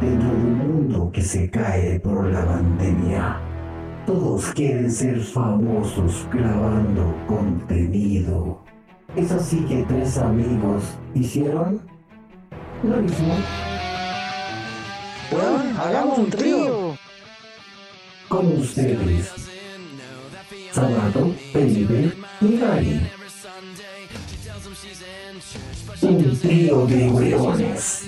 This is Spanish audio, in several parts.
Dentro de un mundo que se cae por la pandemia, todos quieren ser famosos grabando contenido. Es así que tres amigos hicieron lo mismo. Bueno, hagamos un trío. Con ustedes, Sabato, Felipe y Gary. Un trío de hueones.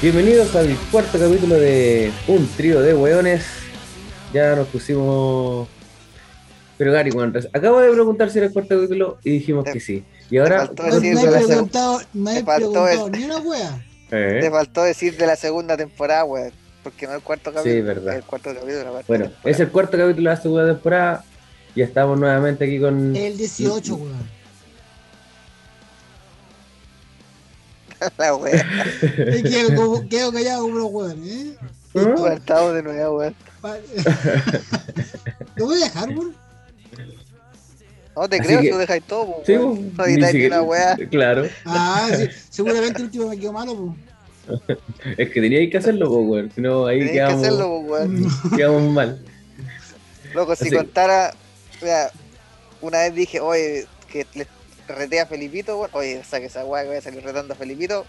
Bienvenidos al cuarto capítulo de Un trío de hueones. Ya nos pusimos. Pero Gary, bueno, acabo de preguntar si era el cuarto capítulo y dijimos que sí. Y ahora. Te faltó decir No de he preguntado, no he te faltó preguntado el- ni una wea. Eh, te faltó decir de la segunda temporada, weón. Porque no el cuarto capítulo. verdad. El cuarto capítulo la Bueno, temporada. es el cuarto capítulo de la segunda temporada. Y estamos nuevamente aquí con. El 18, weón. La wea. Es que como- quedo callado como los weones, ¿eh? ¿Ah? Cuartado de nuevo, weón. ¿Lo voy a dejar, weón? No te Así creo que- lo dejáis todo, weón. Sí, No ni editáis ni una wea. Claro, Ah, sí. Seguramente el último me quedó malo, pues. es que teníais que hacerlo, weón. Si no, ahí que quedamos, hacerlo, weón. quedamos mal. Loco, si Así- contara. Mira, una vez dije, oye, que le reté a Felipito, weón. Oye, saque esa wea que voy a salir retando a Felipito.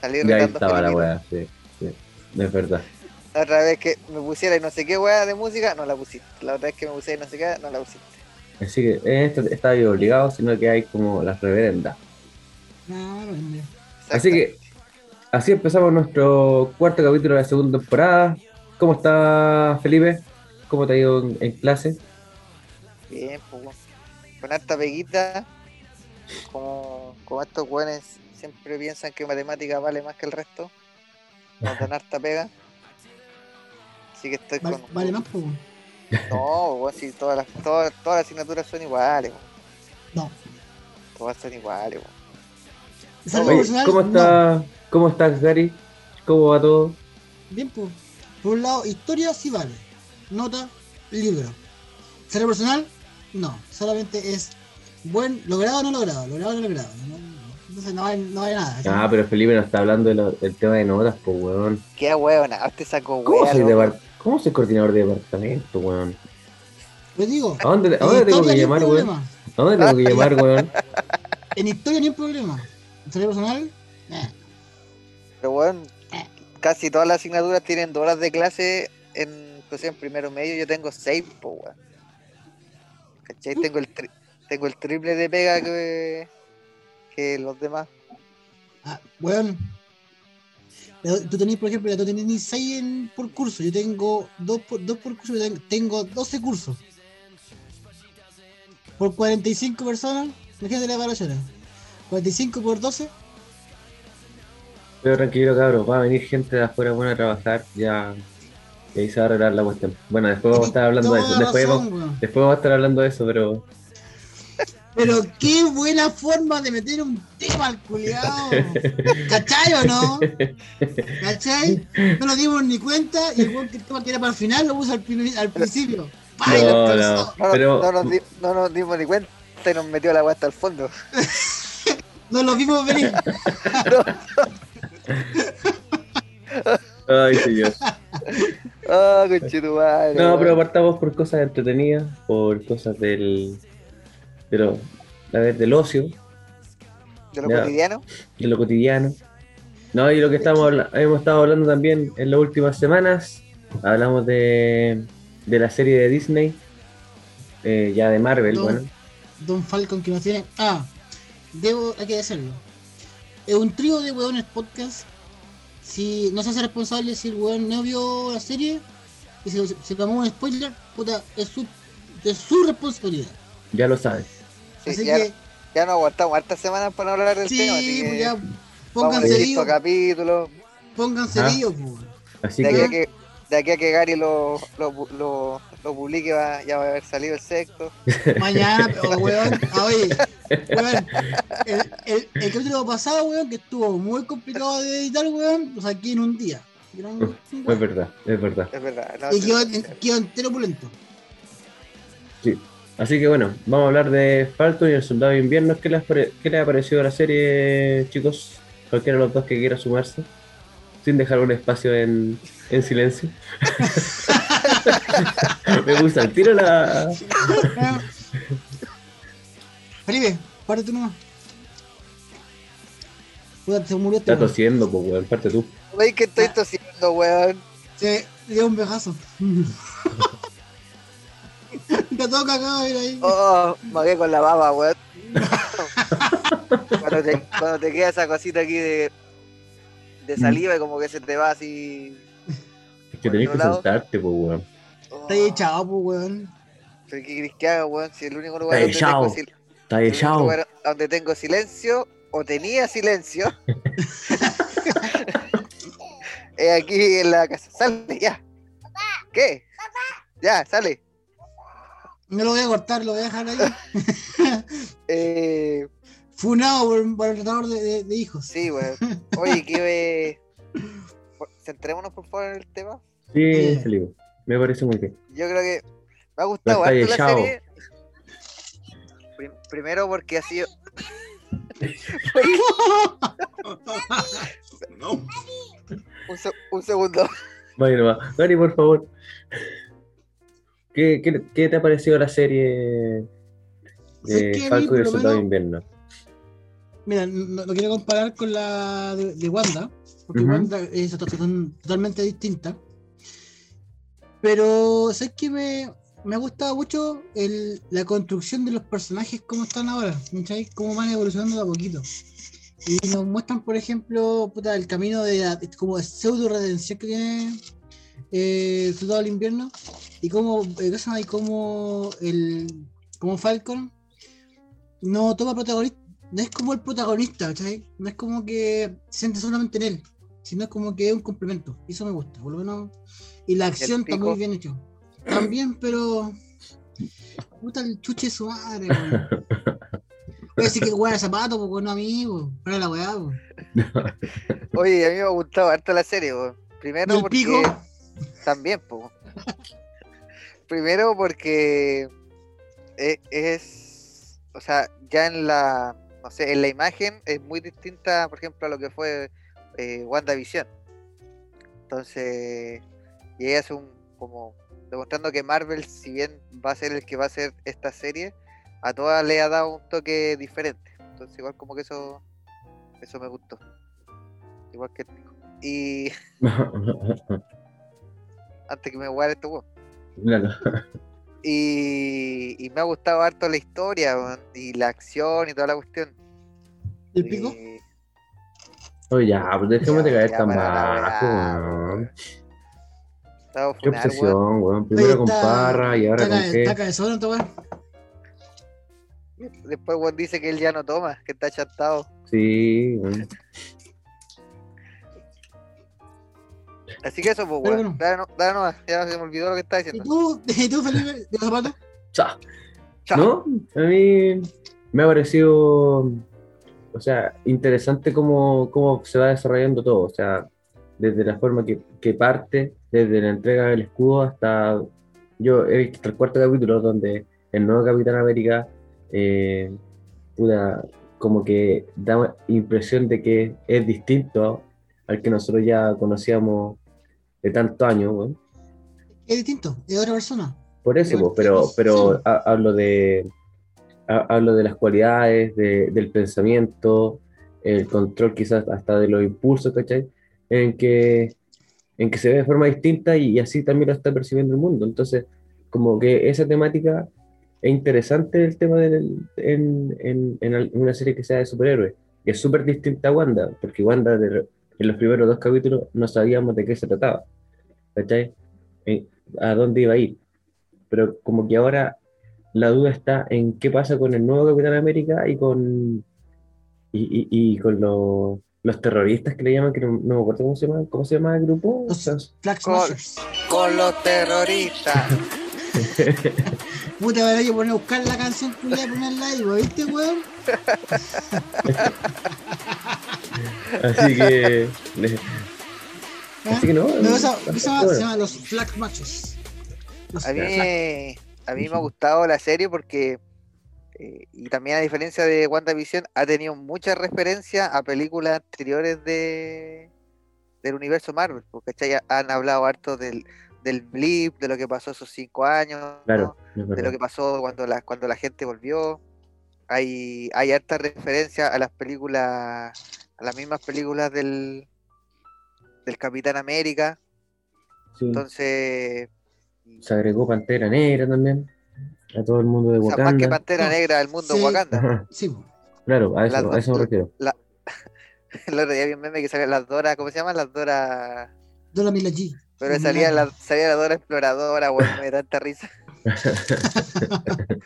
Salí Ya ahí retando a estaba la Felipito. weá, sí, sí. Es verdad. La otra vez que me pusiera y no sé qué wea de música, no la pusiste. La otra vez que me pusiera y no sé qué, no la pusiste. Así que en esto está ahí obligado, sino que hay como las reverendas. No, no, no. Así que así empezamos nuestro cuarto capítulo de la segunda temporada. ¿Cómo está Felipe? ¿Cómo te ha ido en, en clase? Bien, pues, weón. con harta peguita, como, como estos weones siempre piensan que matemática vale más que el resto, nos dan harta pega. Así que estoy Vale, con. vale más, pues. No, weón, si todas las, todas, todas las asignaturas son iguales, weón. No. Todas son iguales, weón. Desarrollo Oye, personal, ¿cómo no. está, ¿Cómo estás, Gary? ¿Cómo va todo? Bien, pues. Por un lado, historia sí vale. Nota, libro. Desarrollo personal, no. Solamente es buen, logrado o no logrado. Logrado o no logrado. No, no, Entonces no vale, no vale nada. Ah, pero Felipe nos está hablando de lo- del tema de notas, pues, weón. Qué weón, te sacó ¿Cómo weón. ¿Cómo soy coordinador de departamento, weón? Les digo, ¿A dónde, a en dónde tengo historia que llamar, weón? ¿A dónde tengo que llamar, weón? En historia ni un problema. Desarrollo personal, eh. Pero weón, casi todas las asignaturas tienen dos horas de clase en, pues, en primero medio, yo tengo seis, po weón. ¿Cachai? Tengo el, tri- tengo el triple de pega que, que los demás. Ah. Pero Tú tenés, por ejemplo, tú tenés 6 en- por curso. Yo tengo 2 por, dos por curso. Yo tengo, tengo 12 cursos. Por 45 personas. Imagínate la evaluación. 45 por 12. Pero tranquilo, cabrón, va a venir gente de afuera buena a trabajar, ya. Y ahí se va a arreglar la cuestión. Bueno, después vamos a estar hablando de eso. Después, razón, vamos- después vamos a estar hablando de eso, pero. Pero qué buena forma de meter un tema al culiao. ¿Cachai o no? ¿Cachai? No nos dimos ni cuenta y el que el tema que era para el final lo puso al, prin- al principio. ¡Pay! No, lo no. No, Pero- no, nos di- no nos dimos ni cuenta y nos metió la weá hasta el fondo. No lo vimos venir. Ay, señor. Ah, conchetumadre. No, pero apartamos por cosas entretenidas, por cosas del. De lo, a ver, del ocio, De lo ya. cotidiano. de lo cotidiano. No, y lo que estamos hemos estado hablando también en las últimas semanas, hablamos de, de la serie de Disney, eh, ya de Marvel, No. bueno. Don Falcon que nos tiene. Ah, debo, hay que decirlo. Es un trío de weones podcast. Si no se hace responsable si el weón no vio la serie y se, se tomó un spoiler, puta, es su, es su responsabilidad. Ya lo sabes. Sí, así ya, que, ya nos aguantamos hartas semanas para no hablar del tema. Así sí, pues ya, pónganse vivos, capítulo. pónganse Ah. vivos, pues. Así De aquí, que, a que, de aquí a que Gary lo, lo, lo, lo publique va, ya va a haber salido el sexto. Mañana, pero weón, ah, oye, weón, el, el, el capítulo pasado, weón, que estuvo muy complicado de editar, weón, lo saqué en un día. Es verdad, es verdad. Es verdad. no, Y sí, quedó, sí, sí. quedó entero pulento. Así que bueno, vamos a hablar de Falcon y el Soldado de Invierno. ¿Qué les, qué les ha parecido la serie, chicos? Cualquiera de los dos que quiera sumarse. Sin dejar un espacio en, en silencio. Me gusta el tiro la. Felipe, párate tú nomás. Puta, se murió este Está tosiendo, pues, weón. Parte tú. Wey, que estoy tosiendo, weón. Le dio un vejazo. Está todo cagado, mira ahí. Oh, magué con la baba, weón. cuando, te, cuando te queda esa cosita aquí de, de saliva y como que se te va así. Es que tenés que lado- sentarte, pues, weón. Oh, Está echado, pues, weón. ¿pero ¿Qué querés que haga, weón? Si el único lugar donde tengo, sil- Está el único lugar donde tengo silencio o tenía silencio es aquí en la casa. Sale, ya. ¿Qué? Ya, sale. No lo voy a cortar, lo voy a dejar ahí. Eh, Funado por, por el tratador de, de- de hijos. sí, weón. Oye, que. Centrémonos por favor en el tema. Sí, Eh. Felipe. Me parece muy bien. Yo creo que me ha gustado harto la serie. Prim- primero porque ha sido. no. Un, se- un segundo. Nomás. Gary, por favor. ¿Qué, qué, qué te ha parecido la serie ¿Sabes de mí, Falcon y el Soldado de Invierno? Mira, no, no quiero comparar con la de, de Wanda, porque. Wanda es to- to- totalmente distinta. Pero, ¿sabes qué? Me, me ha gustado mucho el- la construcción de los personajes como están ahora, ¿cachai? Cómo van evolucionando de a poquito. Y nos muestran, por ejemplo, puta, el camino de, la- como de pseudo redención que tiene eh, el Soldado del Invierno y cómo, eh, y cómo el como Falcon no toma protagonista no es como el protagonista. No es como que se siente solamente en él, sino es como que es un complemento. Eso me gusta, por lo menos. Y la acción está muy bien hecho. También, pero. Puta el chuche de su madre, a decir que weá de zapato, porque no amigo. Para la weá. Oye, a mí me ha gustado harto la serie, weón. Primero ¿Y el porque. pico? También, po. Primero porque e- es, o sea, ya en la, no sé, en la imagen es muy distinta, por ejemplo, a lo que fue eh, WandaVision. Entonces, y ella hace un, como, demostrando que Marvel, si bien va a ser el que va a hacer esta serie, a todas le ha dado un toque diferente. Entonces, igual como que eso, eso me gustó. Igual que el. Y antes que me guarde esto, weón. Claro. Y, y me ha gustado harto la historia weón, y la acción y toda la cuestión. ¿El pico? Y- Oye, ya, pues dejemos de caer tan bajo, weón. estaba Qué weón. obsesión, weón. Primero Oye, con está- Parra y ahora está con qué. Está cabezón, weá. Después weón dice que él ya no toma, que está chantado. Sí, weón. Así que eso, pues, weón. bueno. Dale, no, dale ya se me olvidó lo que estaba ¿Y diciendo. tú, ¿Y tú Felipe, de los zapatos? Cha. Chao. ¿No? A mí me ha parecido, o sea, interesante cómo, cómo se va desarrollando todo. O sea, desde la forma que, que parte, desde la entrega del escudo hasta. Yo he visto hasta el cuarto capítulo donde el nuevo Capitán América, eh, como que da impresión de que es distinto al que nosotros ya conocíamos de tantos años. Es distinto, es otra persona. Por eso, pero, pero sí. ha- hablo de ha- hablo de las cualidades, de- del pensamiento, el control quizás hasta de los impulsos, ¿cachai? En que, en que se ve de forma distinta y, así también lo está percibiendo el mundo. Entonces, como que esa temática es interesante el tema del, en, en, una serie que sea de superhéroes, que es súper distinta a Wanda, porque Wanda de- en los primeros dos capítulos no sabíamos de qué se trataba, ¿cachai? Eh, a dónde iba a ir pero como que ahora la duda está en qué pasa con el nuevo Capitán América y con y, y- y con los, los terroristas que le llaman, que no, no me acuerdo cómo se llama, cómo se llama el grupo. Los- Flag Con-. Con los terroristas. Puta, habrá que poner a buscar la canción y ponerla ahí, ¿viste, weón? así que así que no, No, esa, esa bueno. se llama los Flag Matches. Los A mí, Flag- a mí me ha gustado la serie porque, eh, y también a diferencia de WandaVision, ha tenido mucha referencia a películas anteriores de del universo Marvel, porque ¿cachai? han hablado harto del, del blip, de lo que pasó esos cinco años, Claro, de lo que pasó cuando la, cuando la gente volvió. Hay, hay harta referencia a las películas, a las mismas películas del, del Capitán América. Sí. Entonces, Se agregó Pantera Negra también. A todo el mundo de o sea, más que Wakanda. Pantera No, Negra del mundo sí. Wakanda. Ajá, Sí. Claro, a eso, dos- a eso me refiero. El otro día vi un meme que salía las Dora, ¿cómo se llaman? Las Dora. Dora. Pero salía la, salía la Dora exploradora, weón, me da tanta risa.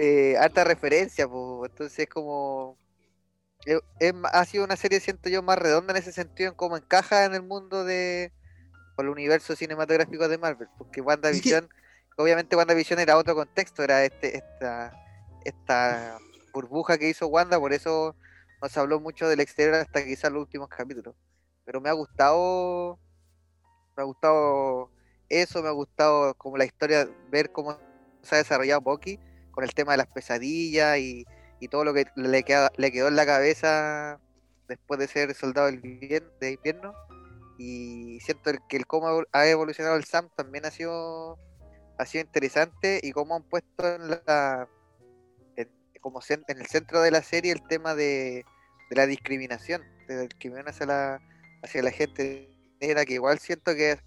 Eh, harta referencia, pues, entonces es como. es- es ha sido una serie, siento yo, más redonda en ese sentido, en cómo encaja en el mundo de. o el universo cinematográfico de Marvel. Porque WandaVision, obviamente WandaVision era otro contexto, era este, esta, esta burbuja que hizo Wanda, por eso no se habló mucho del exterior hasta quizás los últimos capítulos. Pero me ha gustado. Me ha gustado eso, me ha gustado como la historia, ver cómo se ha desarrollado Bucky con el tema de las pesadillas y, y todo lo que le, queda, le quedó en la cabeza después de ser soldado del de invierno. Y siento que el cómo ha evolucionado el Sam también ha sido, ha sido interesante y cómo han puesto en la en, como en el centro de la serie el tema de, de la discriminación, de la discriminación hacia la, hacia la gente negra, que igual siento que,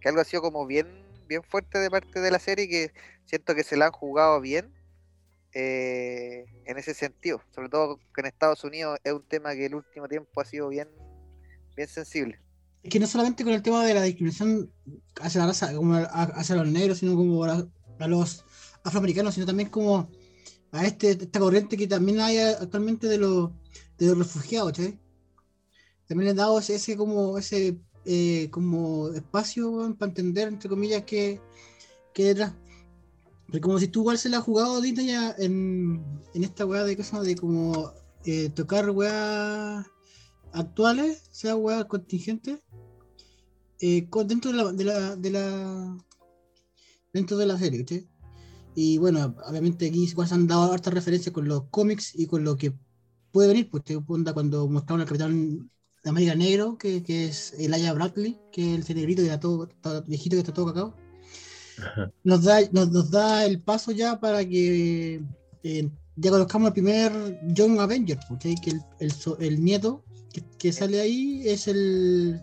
que algo ha sido como bien, bien fuerte de parte de la serie, que siento que se la han jugado bien eh, en ese sentido, sobre todo que en Estados Unidos es un tema que el último tiempo ha sido bien, bien sensible. Es que no solamente con el tema de la discriminación hacia la raza, como hacia los negros, sino como a, a los afroamericanos, sino también como a este, esta corriente que también hay actualmente de los, de los refugiados, ¿cachai? También le han dado ese, como ese eh, como espacio para entender, entre comillas, que, que detrás. Pero como si tú igual se la has jugado Disney en, en esta weá de cosas de como eh, tocar weá actuales, sea weá contingentes, eh, dentro de la, de la, de la dentro de la serie. Y bueno, obviamente aquí igual se han dado hartas referencias con los cómics y con lo que puede venir, pues te cuando mostraron al Capitán de América Negro, que, que es Elijah Bradley, que es el negrito que está todo, está viejito que está todo cacao. Ajá. Nos da, nos, nos da el paso ya para que eh, ya conozcamos el primer Young Avenger, ¿cachai? que el, el, el nieto que, que sale ahí es el.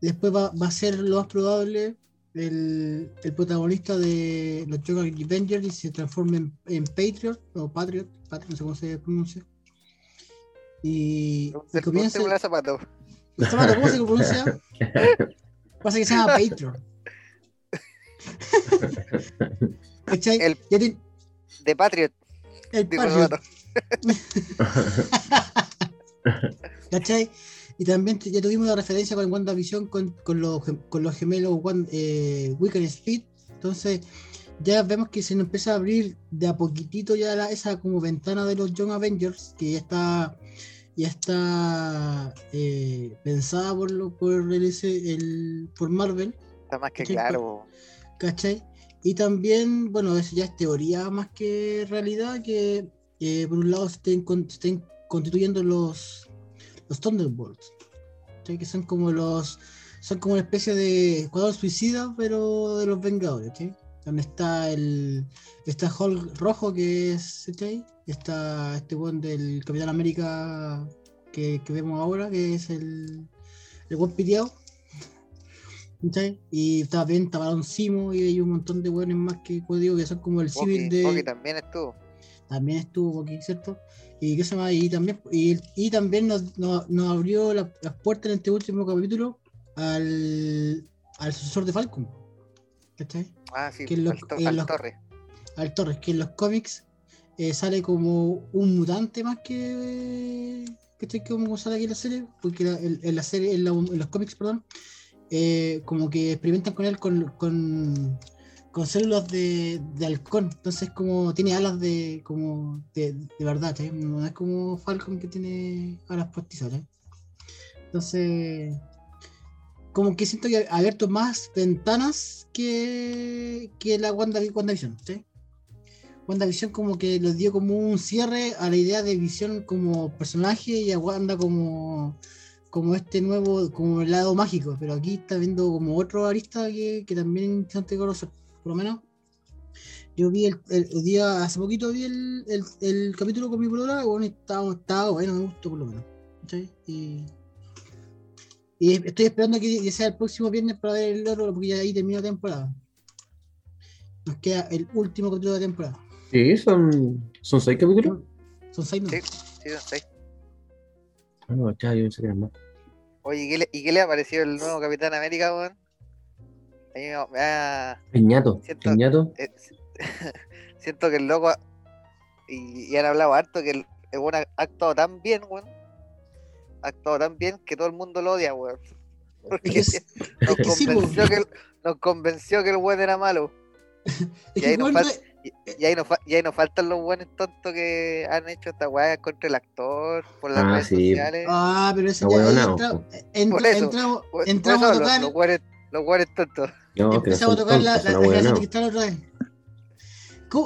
Después va, va a ser lo más probable el, el protagonista de los Young Avengers y se transforma en, en Patriot o Patriot, Patriot, no sé cómo se pronuncia. Y, y comienza. Pregúntale a zapato. ¿Este vato ¿Cómo se pronuncia? Pasa que se llama. ¿Cachai? El- Ya tiene- De Patriot, el Patriot. ¿Cachai? Y también ya tuvimos la referencia con WandaVision con, con, los, con los gemelos Wan- eh, Wiccan Speed. Entonces, ya vemos que se nos empieza a abrir de a poquitito ya la- esa como ventana de los Young Avengers, que ya está ya está eh, pensada por lo, por el, el- por Marvel, Está más que claro. ¿cachai? Y también, bueno, eso ya es teoría más que realidad, que eh, por un lado se estén, con- se estén constituyendo los, los Thunderbolts, ¿cachai? que son como los son como una especie de escuadrón suicida, pero de los Vengadores, ¿cachai? Donde está el está Hulk rojo que es ¿cachai? está este buen del Capitán América que, que vemos ahora, que es el el buen piteado. ¿cachai? Y está bien, está Barón Simo y hay un montón de buenos más que digo, que son como el civil Bucky, de Bucky también estuvo. también estuvo aquí, ¿cierto? Y qué se llama, y también, y, y también nos, nos- nos abrió la- las puertas en este último capítulo al, al sucesor de Falcon. ¿Cachai? Ah, sí, Que en los- al, to- en al Torres, que en los cómics eh, sale como un mutante más que. ¿Cachai? Como sale aquí en la serie, porque la- en, en la serie, en, la- en los cómics, perdón, eh, como que experimentan con él con, con, con células de, de halcón. Entonces, como tiene alas de como de, de verdad, ¿cachai? No es como Falcon que tiene alas postizas. Entonces, como que siento que ha abierto más ventanas que, que la Wanda, WandaVision, ¿sí? WandaVision como que les dio como un cierre a la idea de Visión como personaje y a Wanda como, como este nuevo, como el lado mágico, pero aquí está viendo como otro arista que, que también es interesante conocer, por lo menos. Yo vi el, el- día, hace poquito vi el, el, capítulo con mi y bueno, estaba, estaba bueno, me gustó por lo menos. Y, y estoy esperando que sea el próximo viernes para ver el otro, porque ya ahí termina la temporada. Nos queda el último capítulo de la temporada. Sí, son, son seis capítulos. Son seis, ¿no? Sí. Sí, no sé. Ah, no, ya, yo pensé que eran más. Oye, ¿y qué, le, ¿y qué le ha parecido el nuevo Capitán América, weón? A mí me, me ha- Peñato, Siento- Peñato. eh, siento que el loco, ha- y, y han hablado harto, que el, el weón ha actuado tan bien, weón. Actuado tan bien que todo el mundo lo odia, weón. Porque Es que, nos, es que sí, convenció que el, nos convenció que el weón era malo. y ahí nos bueno, falta- Y, y ahí nos, fa- y ahí nos faltan los buenos tontos que han hecho esta weá contra el actor, por las Ah, redes sí. sociales. Ah, pero Ah, ya no, entra- entramos, entramos a los- tocar, los weones- los weones tontos. No, empezamos a tocar la, tontos, la, la ahueonados. de cristal otra vez.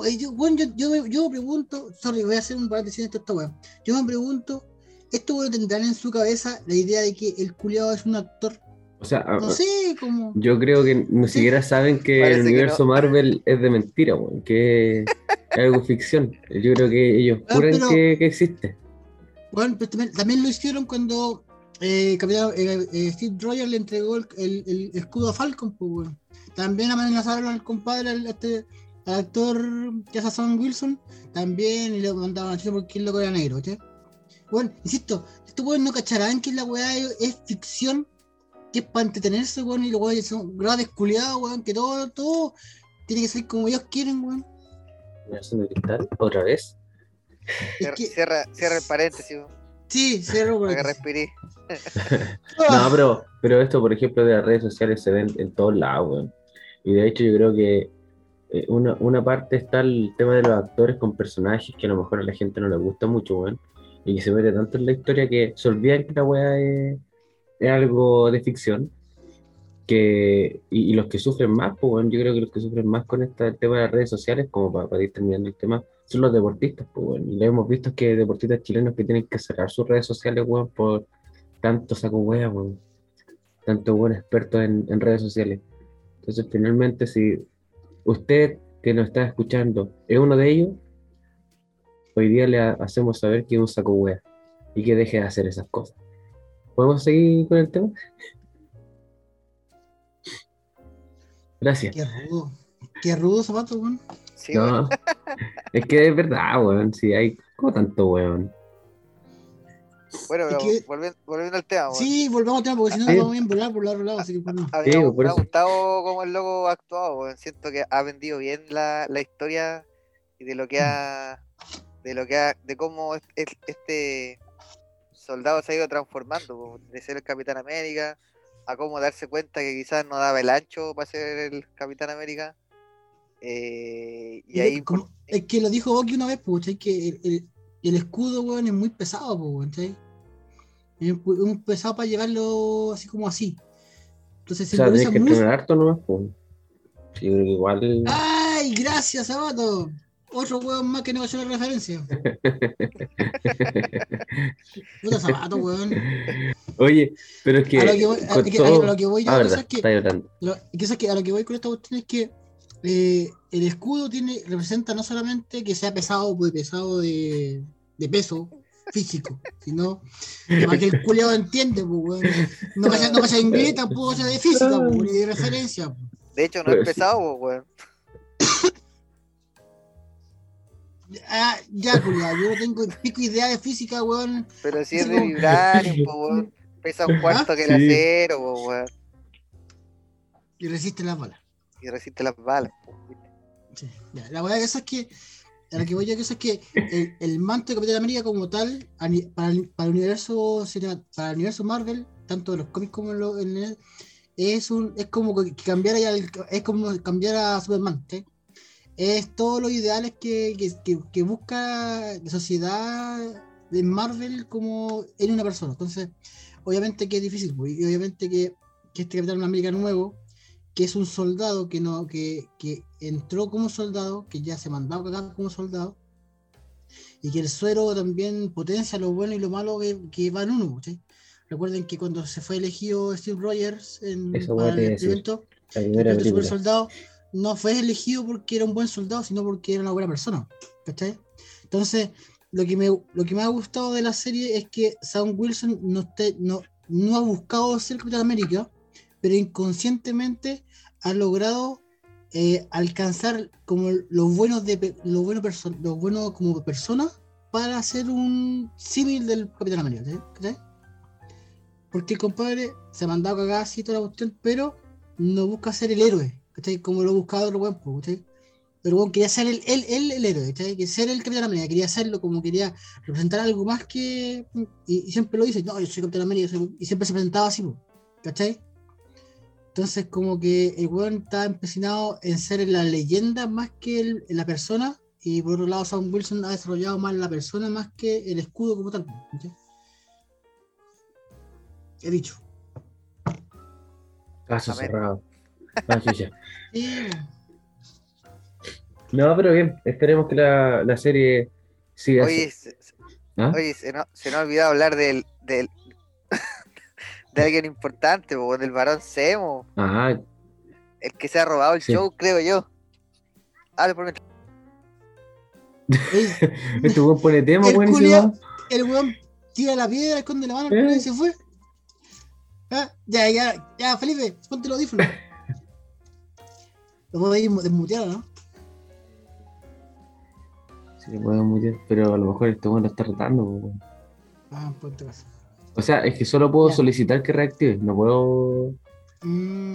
Eh, yo, bueno, yo, yo, me- yo me pregunto, sorry, voy a hacer un paréntesis en esto, esta weá. Yo me pregunto, ¿esto bueno tendrán en su cabeza la idea de que el culiado es un actor? O sea, a- No sé, como. yo creo que ni siquiera saben que Parece el que universo no. Marvel es de mentira, weón, que es algo ficción. Yo creo que ellos Ah, juran pero- que, que existe. Bueno, pero también, también lo hicieron cuando eh, Capitán- eh, eh, Steve Rogers le entregó el, el- el escudo a Falcon, pues, weón. También amenazaron al compadre, al, este, al actor que Sam Wilson, también y le mandaban a decir porque el loco era negro, ¿sí? Bueno, insisto, estos weones no cacharán que la weá es, ficción, que es para entretenerse, weón, y los weones son grandes culiados, weón, que todo, todo tiene que ser como ellos quieren, weón. De cristal, otra vez. Es Cierra, que, cierra, cierra el paréntesis, weón, sí, cierro aquí. respiré. No, pero, pero esto, por ejemplo, de las redes sociales se ven en todos lados, weón. Y de hecho yo creo que eh, una, una parte está el tema de los actores con personajes que a lo mejor a la gente no le gusta mucho, weón. Y que se mete tanto en la historia que se olvidan que la weá es, es algo de ficción. Que, y, y los que sufren más, pues, weón, yo creo que los que sufren más con este tema de las redes sociales, como para, para ir terminando el tema, son los deportistas, pues, weón. Y lo hemos visto que deportistas chilenos que tienen que cerrar sus redes sociales, weón, por tanto saco weá, weón tanto buen experto en, en redes sociales. Entonces, finalmente, si usted que nos está escuchando es uno de ellos, hoy día le ha- hacemos saber que es un saco wea y que deje de hacer esas cosas. ¿Podemos seguir con el tema? Gracias. Qué rudo. Qué rudo zapato, weón. Sí. No, es que es verdad, weón. Si hay como tanto weón. Bueno, Es pero que- volviendo, volviendo al tema, weón. Sí, volvamos al tema porque si no Sí. nos vamos a volar por el otro lado, así que bueno. A mí Sí, me, ha gustado cómo el loco ha actuado, weón. Siento que ha vendido bien la, la historia y de lo que ha. De lo que ha. de cómo es- es- este soldado se ha ido transformando, de ser el Capitán América, a cómo darse cuenta que quizás no daba el ancho para ser el Capitán América. Eh, y Y ahí como- es que lo dijo Bucky una vez, pues. Que el, el- el escudo, weón, es muy pesado, pues. Es muy es muy pesado para llevarlo así como así. Entonces O sea, tienes que entrenar harto nomás, pues. Sí, igual. ¡Ay, gracias, Sabato! Otro weón más que no hacer la referencia. Puta Sabato, weón. Oye, pero es que. A lo que voy, a- con es que- todo- a lo que voy yo, Ah, o verdad, sea, es que- estáis hablando. Lo, que pasa es que a lo que voy con esta cuestión es que eh, el escudo tiene, representa no solamente que sea pesado, pues pesado de, de peso físico, sino que para que el culiado entiende, pues, weón. No pasa, no pasa inglés, tampoco pasa de física, pues, ni de referencia. pues. De hecho, no Pero es pesado, po, weón. Ah, ya, culiado, yo no tengo pico idea de física, weón. Pero si es de vibranium, weón. Pesa un cuarto que el Sí. acero, weón. Y resiste las balas. Y resiste las balas. Sí, ya. La verdad que eso es que, a lo que voy yo que eso es que el, el manto de Capitán América como tal, para, el, para el universo para el universo Marvel, tanto de los cómics como en, lo- en el- es un es como que cambiar al- es como cambiar a Superman, ¿sí? Es todos los ideales que, que, que- que busca la sociedad de Marvel como en una persona. Entonces, obviamente que es difícil, pues, y obviamente que, que este Capitán América nuevo, que es un soldado que no, que, que entró como soldado, que ya se mandaba acá como soldado, y que el suero también potencia lo bueno y lo malo que, que va en uno. ¿cachai? Recuerden que cuando se fue elegido Steve Rogers en, Eso para el evento, el super soldado no fue elegido porque era un buen soldado, sino porque era una buena persona. ¿Cachai? Entonces, lo que me, lo que me ha gustado de la serie es que Sam Wilson no, esté- no, no ha buscado ser Capitán América, pero inconscientemente ha logrado eh, alcanzar como los buenos de pe- lo bueno perso- lo bueno como persona para ser un símil del Capitán América, ¿cachai? ¿cachai? Porque el compadre se ha mandado a cagar así toda la cuestión, pero no busca ser el héroe, ¿cachai? Como lo buscaba otro buen, ¿cachai? Pero bueno, quería ser el, el, el, el héroe, ¿cachai? Que ser el Capitán América, quería hacerlo como quería representar algo más que. Y, y siempre lo dice, no, yo soy Capitán América, soy- y siempre se presentaba así, ¿cachai? Entonces, como que el weón está empecinado en ser la leyenda más que el- la persona, y por otro lado, Sam Wilson ha desarrollado más la persona más que el escudo como tal, ¿cachai? He dicho. Caso cerrado. Ah, chucha. No, pero bien, esperemos que la, la serie siga así. Oye, se, se- ¿Ah? oye, se nos, se nos ha olvidado hablar del, del de alguien importante, po, del varón Semo, Ajá, el que se ha robado el Sí. show, creo yo. Hable por mientras. Este weón pone tema, culiao. el weón tira la piedra, esconde la mano Eh. y se fue. Ah, ya, ya, ya, Felipe, ponte los audífonos. Lo puedo ir desmuteado, ¿no? Sí, le podemos mutear, pero a lo mejor este lo está retando. Ah, ponte caso. O sea, es que solo puedo Ya. solicitar que reactive, no puedo. Mm,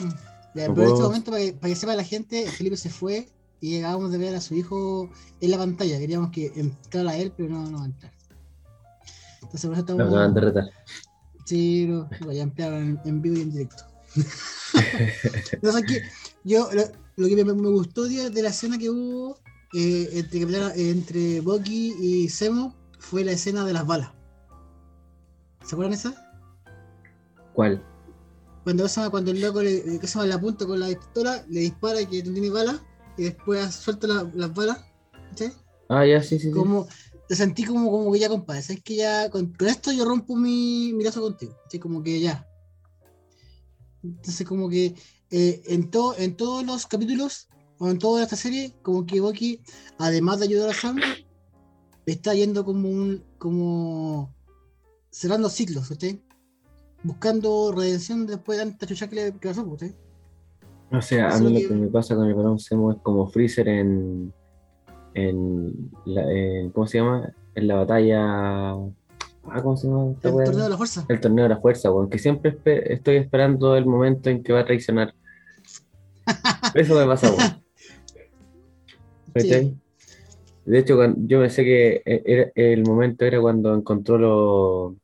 ya, No pero en este momento, para que, para que sepa la gente, Felipe se fue y llegábamos de ver a su hijo en la pantalla. Queríamos que entrara él, pero no, no va a entrar. Entonces, por eso Lo estamos. acaban de retar. Sí, lo, lo voy a ampliar en, en vivo y en directo. que yo lo, lo que me, me gustó de, la escena que hubo eh, entre, eh, entre Bucky y Semo fue la escena de las balas. ¿Se acuerdan esa? ¿Cuál? Cuando, cuando el loco le, que se llama, le apunta con la pistola, le dispara que no tiene balas y después suelta la- las balas. ¿sí? Ah, ya, sí, sí. sí. como te sentí como, como que ya compadre, sabes que ya con, con esto yo rompo mi, mi lazo contigo, ¿sí? como que ya. Entonces como que eh, en, todo, en todos los capítulos, o en toda esta serie, como que Bucky, además de ayudar a Sam, está yendo como un, como cerrando ciclos, ¿sí? buscando redención después de tanta chucha que le pasó, ¿sí? O sea, a mí lo lo que- que me pasa con el Barón Semo es como Freezer en. en, la, en- ¿Cómo se llama? En la batalla. Ah, ¿cómo se llama? esta el wea? torneo de la fuerza. El torneo de la fuerza, weón, que siempre estoy esperando el momento en que va a traicionar. Eso me pasa, weón. ¿Cachai? De hecho, yo pensé que e- era- el momento era cuando encontró lo-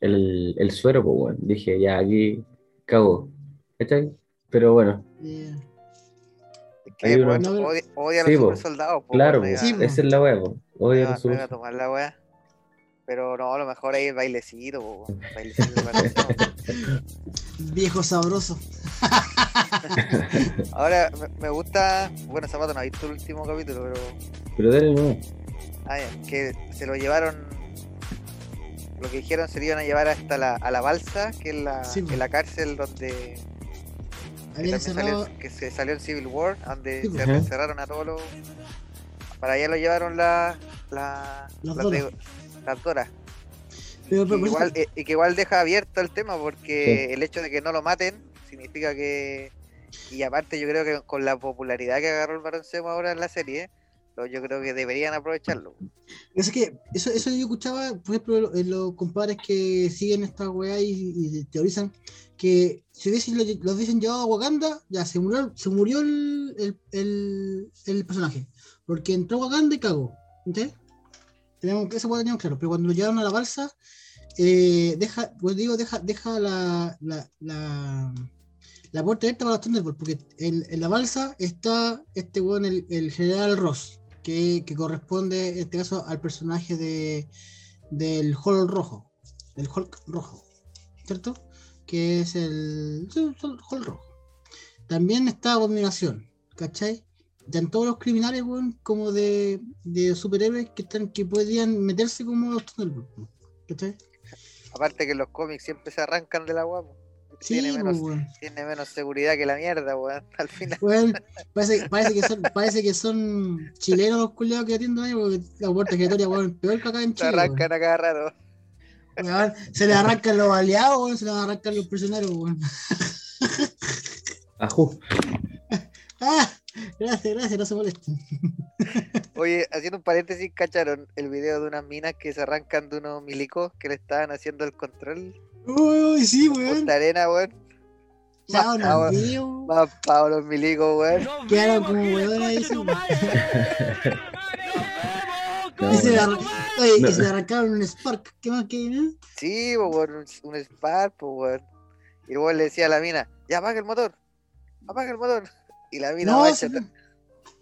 el, el suero, pues, weón. Dije, ya, aquí cago. ¿Cachai? Pero bueno, Es que uno- No, odia, odia a Sí, los po. super soldados, po, claro, weón, no Sí, iba- esa es la wea, pues. no Odio iba- los no iba a super- tomar la. Pero no, a lo mejor ahí el bailecito, bailecito viejo sabroso. Ahora me, me gusta, bueno, Zapato no ha visto el último capítulo, pero Pero dale, no. ah, ya, que se lo llevaron, lo que dijeron se lo iban a llevar hasta la, a la balsa, que es la, Sí, en la cárcel donde que, salió, que se salió en Civil War, donde Sí, se encerraron a todos los... Para allá lo llevaron la, la, las Doras. Pero, Y pero eso- igual, y que igual deja abierto el tema porque el hecho de que no lo maten significa que y aparte yo creo que con la popularidad que agarró el Barón Semo ahora en la serie lo- yo creo que deberían aprovecharlo Es que eso, eso yo escuchaba, por ejemplo, en los compadres que siguen esta weá y, y teorizan que si hubiesen, lo- los hubiesen llevado a Wakanda, ya se murió, se murió el, el, el- el personaje. Porque entró a Wakanda y cagó. ¿Entiendes? Tenemos, eso lo teníamos claro. Pero cuando lo llevaron a la balsa, eh, deja, pues digo, deja, deja la, la, la, la puerta abierta para los Thunderbolts, porque en, la balsa está este weón, el, general Ross, que, que corresponde en este caso al personaje de del Hulk rojo, del Hulk rojo, ¿cierto? que es el, el Hulk rojo. También está Abominación, ¿cachai? Están todos los criminales, weón, como de, de superhéroes que están, que podrían meterse como los weón, ¿cachai? Aparte que los cómics siempre se arrancan de la guapo. Sí, tiene, menos, weón. tiene menos seguridad que la mierda, weón. Al final. Weón, parece, parece, que son, parece que son chilenos los culiados que atienden ahí, porque la puerta giratoria, weón, peor que acá en Se Chile. weón. arrancan a cada rato. Weón, se le arrancan los baleados, weón, se le arrancan los prisioneros, weón. Ajú. Ah, gracias, gracias, no se molesten. Oye, haciendo un paréntesis, ¿cacharon el video de unas minas que se arrancan de unos milicos que le estaban haciendo el control? Uy, uy, sí, weón. Punta arena, weón. Chao, nos vimos. Más pavo los milicos, weón. Quedaron como weón ahí. No, Y se Oye, No. y se le arrancaron un Spark. ¿Qué más que hay, no? Sí, weón, un, un Spark, weón. Y luego le decía a la mina, ya apaga el motor, apaga el motor. Y la mina No, marcha, se,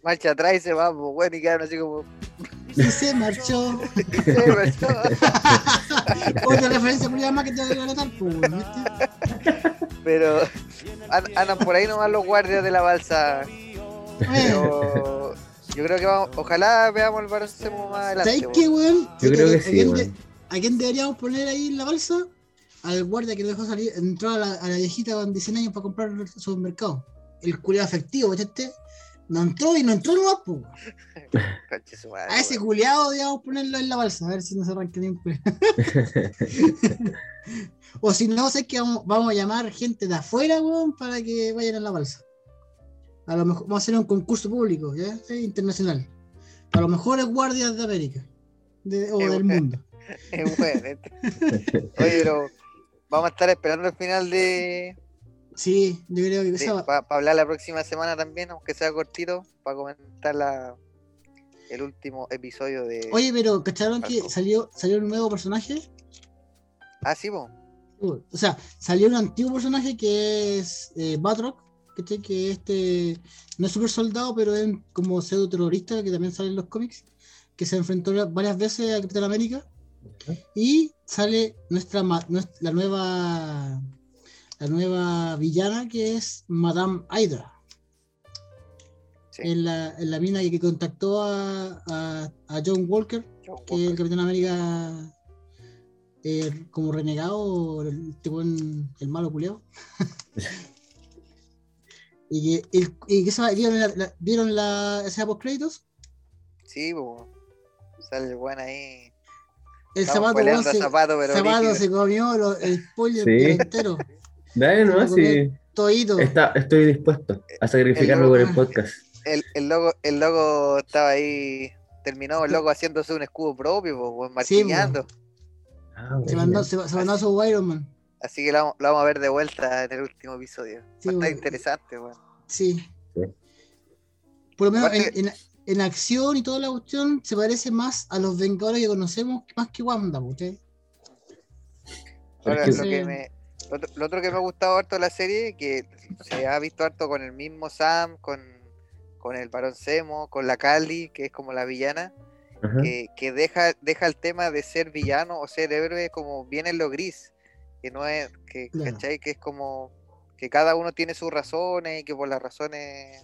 marcha atrás y se va, po, weón, y quedaron así como, sí se marchó. "Sí, marchó". Otra referencia culiada más que te voy a notar, pues, pero an- andan por ahí nomás los guardias de la balsa. Pero yo creo que vamos, ojalá veamos el Barcemo más adelante. ¿Sabes qué, weón? Yo creo que ¿A sí, quién de- weón. ¿A quién deberíamos poner ahí en la balsa? Al guardia que lo dejó salir, entrar a la, a la viejita con 100 años para comprar el supermercado. El culiado efectivo, ¿viste? No entró y no entró nomás, pues. A ese culiado digamos ponerlo en la balsa, a ver si no se arranca ni un. O si no, sé que vamos, vamos a llamar gente de afuera, weón, para que vayan a la balsa. A lo mejor vamos a hacer un concurso público, ¿ya? Sí, internacional. A los mejores guardias de América. de- o del bueno. mundo. Es bueno. Oye, pero vamos a estar esperando el final de, Sí, yo creo que para hablar la próxima semana también, aunque sea cortito, para comentar la, el último episodio de. Oye, pero ¿cacharon que salió, salió un nuevo personaje? Ah, sí, po. O sea, salió un antiguo personaje que es eh, Batroc, ¿cachai? que este no es super soldado, pero es como pseudo terrorista que también sale en los cómics, que se enfrentó varias veces a Capitán América. Y sale nuestra, ma- nues- la nueva la nueva villana que es Madame Hydra. Sí. En la, en la mina que, contactó a, a- a John Walker, John que es el. Capitán América eh, como renegado, el, tipo en- el malo culiao. y que, el- y que esa- ¿vieron la, la- ¿vieron la escena post créditos? Sí, po. Sale el buen ahí. El Estamos zapato, se, Zapato, pero zapato brígido. se comió lo- el spoiler Sí. entero, Dale, Se no, lo sí. todito. Está, estoy dispuesto a sacrificarme El- por el podcast. El, el logo, el logo estaba ahí. Terminó el logo haciéndose un escudo propio, Sí, po. martillando. Ah, Se bueno. mandó, se, se mandó a su Iron Man. Así que lo, vamos- lo vamos a ver de vuelta en el último episodio. Sí, weón. interesante, weón. Sí. Sí. Por lo menos en, Aparte- en- en acción y toda la cuestión se parece más a los Vengadores que conocemos más que Wanda, ¿ok? Ahora, lo, que me, lo, otro, lo otro que me ha gustado harto de la serie, que se ha visto harto con el mismo Sam, con, con el Barón Zemo, con la Cali, que es como la villana, que, que deja, deja el tema de ser villano o ser héroe como bien en lo gris, que no es, que, Claro. ¿cachai? Que es como que cada uno tiene sus razones y que por las razones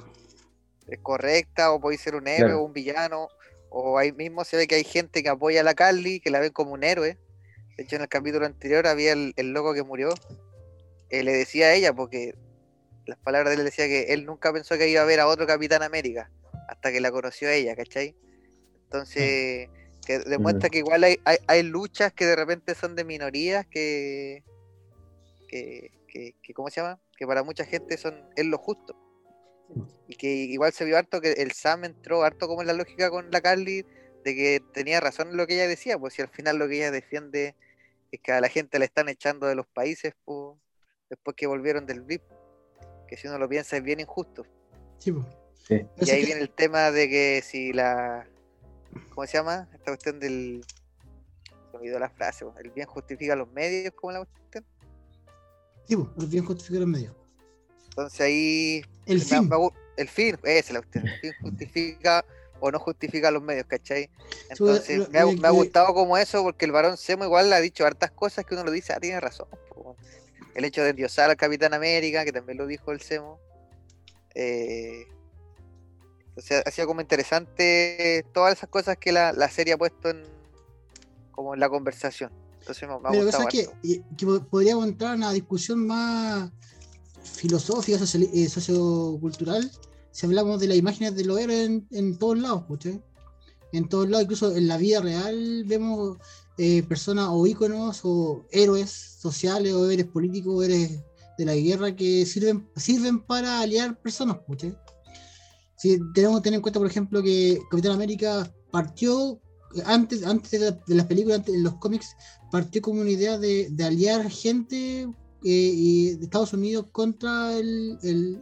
es correcta o puede ser un héroe Claro. o un villano, o ahí mismo se ve que hay gente que apoya a la Carly, que la ven como un héroe. De hecho, en el capítulo anterior había el, el loco que murió, eh, le decía a ella, porque las palabras de él decía que él nunca pensó que iba a ver a otro Capitán América, hasta que la conoció a ella, ¿cachai? Entonces, que demuestra que igual hay, hay, hay luchas que de repente son de minorías que, que, que, que, ¿cómo se llama? Que para mucha gente son es lo justo. Y que igual se vio harto que el Sam entró harto como en la lógica con la Carly de que tenía razón en lo que ella decía, pues si al final lo que ella defiende es que a la gente le están echando de los países pues, después que volvieron del VIP, que si uno lo piensa es bien injusto. Sí, Y ahí que- viene el tema de que si la. ¿Cómo se llama? Esta cuestión del. Se olvidó la frase, el bien justifica los medios, como la cuestión. sí, po, el bien justifica en medio. Entonces ahí. El fin. me el fin, esa es la cuestión. El fin justifica o no justifica los medios, ¿cachai? Entonces lo- me, ha, me gustado como eso, porque el varón Semo igual le ha dicho hartas cosas que uno lo dice, ah, tiene razón. po, weón". el hecho de endiosar al Capitán América, que también lo dijo el Semo. Eh, o sea, ha sido como interesante todas esas cosas que la, la serie ha puesto en como en la conversación. Entonces me, me ha Pero gustado cosa que, harto. y- que po- podríamos entrar en una discusión más filosófica, eh, sociocultural, si hablamos de las imágenes de los héroes en, en todos lados, ¿cachai? En todos lados, incluso en la vida real vemos eh, personas o íconos o héroes sociales o héroes políticos o héroes de la guerra que sirven, sirven para aliar personas, ¿cachai? Si tenemos que tener en cuenta, por ejemplo, que Capitán América partió antes, antes de, la- de las películas, antes, en los cómics, partió como una idea de, de aliar gente eh, y de Estados Unidos contra el, el-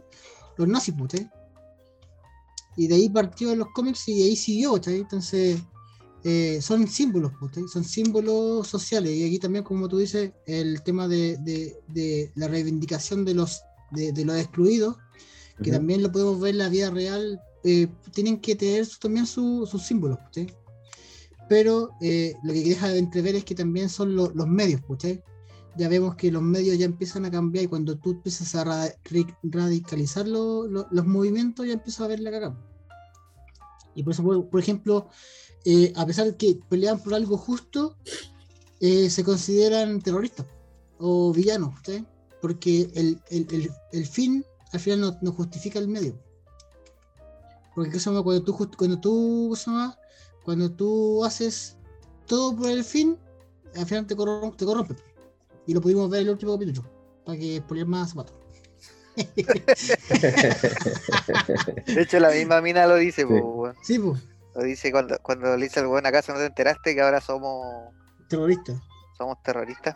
los nazis, ¿cachai? Y de ahí partió en los cómics y de ahí siguió, ¿cachai? Entonces, eh, son símbolos, ¿cachai? Son símbolos sociales. Y aquí también, como tú dices, el tema de, de- de la reivindicación de los, de, de los excluidos, que también lo podemos ver en la vida real, eh, tienen que tener también su- sus símbolos, ¿cachai? Pero eh, lo que deja de entrever es que también son lo- los medios, ¿cachai? Ya vemos que los medios ya empiezan a cambiar y cuando tú empiezas a radicalizar lo- lo- los movimientos ya empiezas a ver la cagada. Y por eso, por, ejemplo, eh, a pesar de que pelean por algo justo, eh, se consideran terroristas o villanos. Porque el, el- el- el fin al final no, justifica el medio. Porque cuando tú, cuando tú, cuando tú haces todo por el fin, al final te, corrom- te. Y lo pudimos ver en el último capítulo, para que poner más zapatos. De hecho, la misma mina lo dice, Sí. po, weón. Sí, pues, Lo dice cuando, cuando le dice al weón acaso no te enteraste que ahora somos, terrorista. somos terroristas.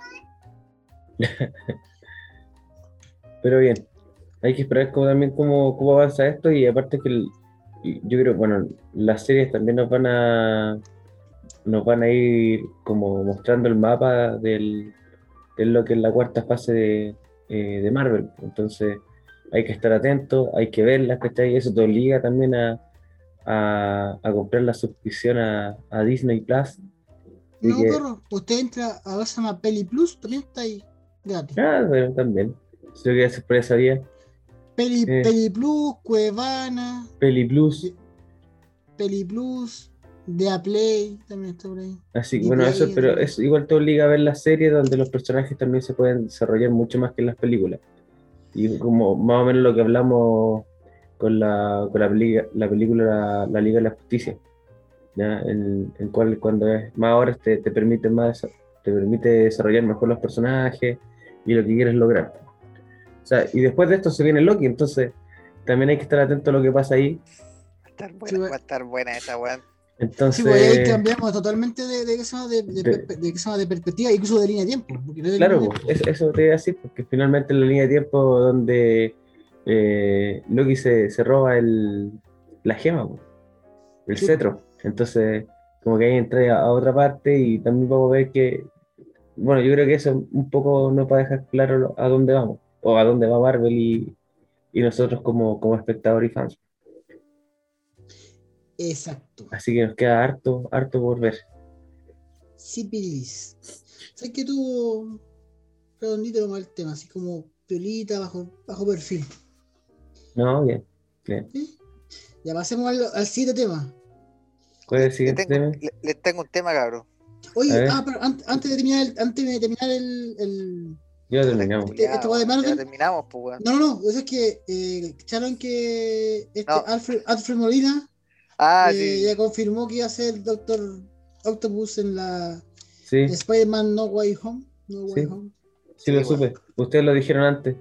Pero bien, hay que esperar cómo, también cómo, cómo avanza esto y aparte que el- yo creo, bueno, las series también nos van a nos van a ir como mostrando el mapa del, de lo que es la cuarta fase de, eh, de Marvel. Entonces hay que estar atento, hay que verlas, ¿cachai? Eso te obliga también a, a, a comprar la suscripción a, a Disney Plus. No, que- usted entra a ver llama Peli Plus, también está ahí, gratis. Ah, bueno, también. Lo que hacer por esa vía, Peli, Eh. Peli Plus, Cuevana, Peli Plus. Peli Plus, Dea Play, también está por ahí. Así que bueno, de eso, pero eso igual te obliga a ver las series donde los personajes también se pueden desarrollar mucho más que en las películas. Y como más o menos lo que hablamos con la, con la, la película la, la Liga de la Justicia, ¿ya? En, en cual cuando es más horas te, te permite más te permite desarrollar mejor los personajes y lo que quieres lograr. O sea, y después de esto se viene Loki, entonces también hay que estar atento a lo que pasa ahí. Va a estar buena, va a estar buena esa weón. Entonces, Sí, pues ahí cambiamos totalmente de, de, de, de, De- perspectiva, incluso de línea de tiempo. no Claro, línea tiempo. es- eso te iba a decir, porque finalmente en la línea de tiempo donde eh, Loki se, se roba el, la gema, pues, el Sí. cetro. Entonces, como que ahí entra a, a otra parte y también vamos a ver que, bueno, yo creo que eso un poco nos va a dejar claro a dónde vamos, o a dónde va Marvel y, y nosotros como, como espectadores y fans. Exacto. Así que nos queda harto, harto por ver. Sipilis. ¿Sabes que tuvo redondito nomás el tema? Así como piolita, bajo, bajo perfil. No, bien. bien. Ya pasemos al, al siguiente tema. ¿Cuál es el Le siguiente tengo, tema? le- les tengo un tema, cabrón. Oye, ah, pero an- antes de terminar el, antes de terminar el, el- Ya terminamos. Este- este va de Marvel. Ya terminamos, pues, weón. No, no, no, eso es que eh, echaron que este No. Alfred, Alfred Molina Ah, eh, sí. ya confirmó que iba a ser Doctor Octopus en la Sí, Spider-Man No Way Home. No Way Sí. Home. sí lo bueno. supe. Ustedes lo dijeron antes.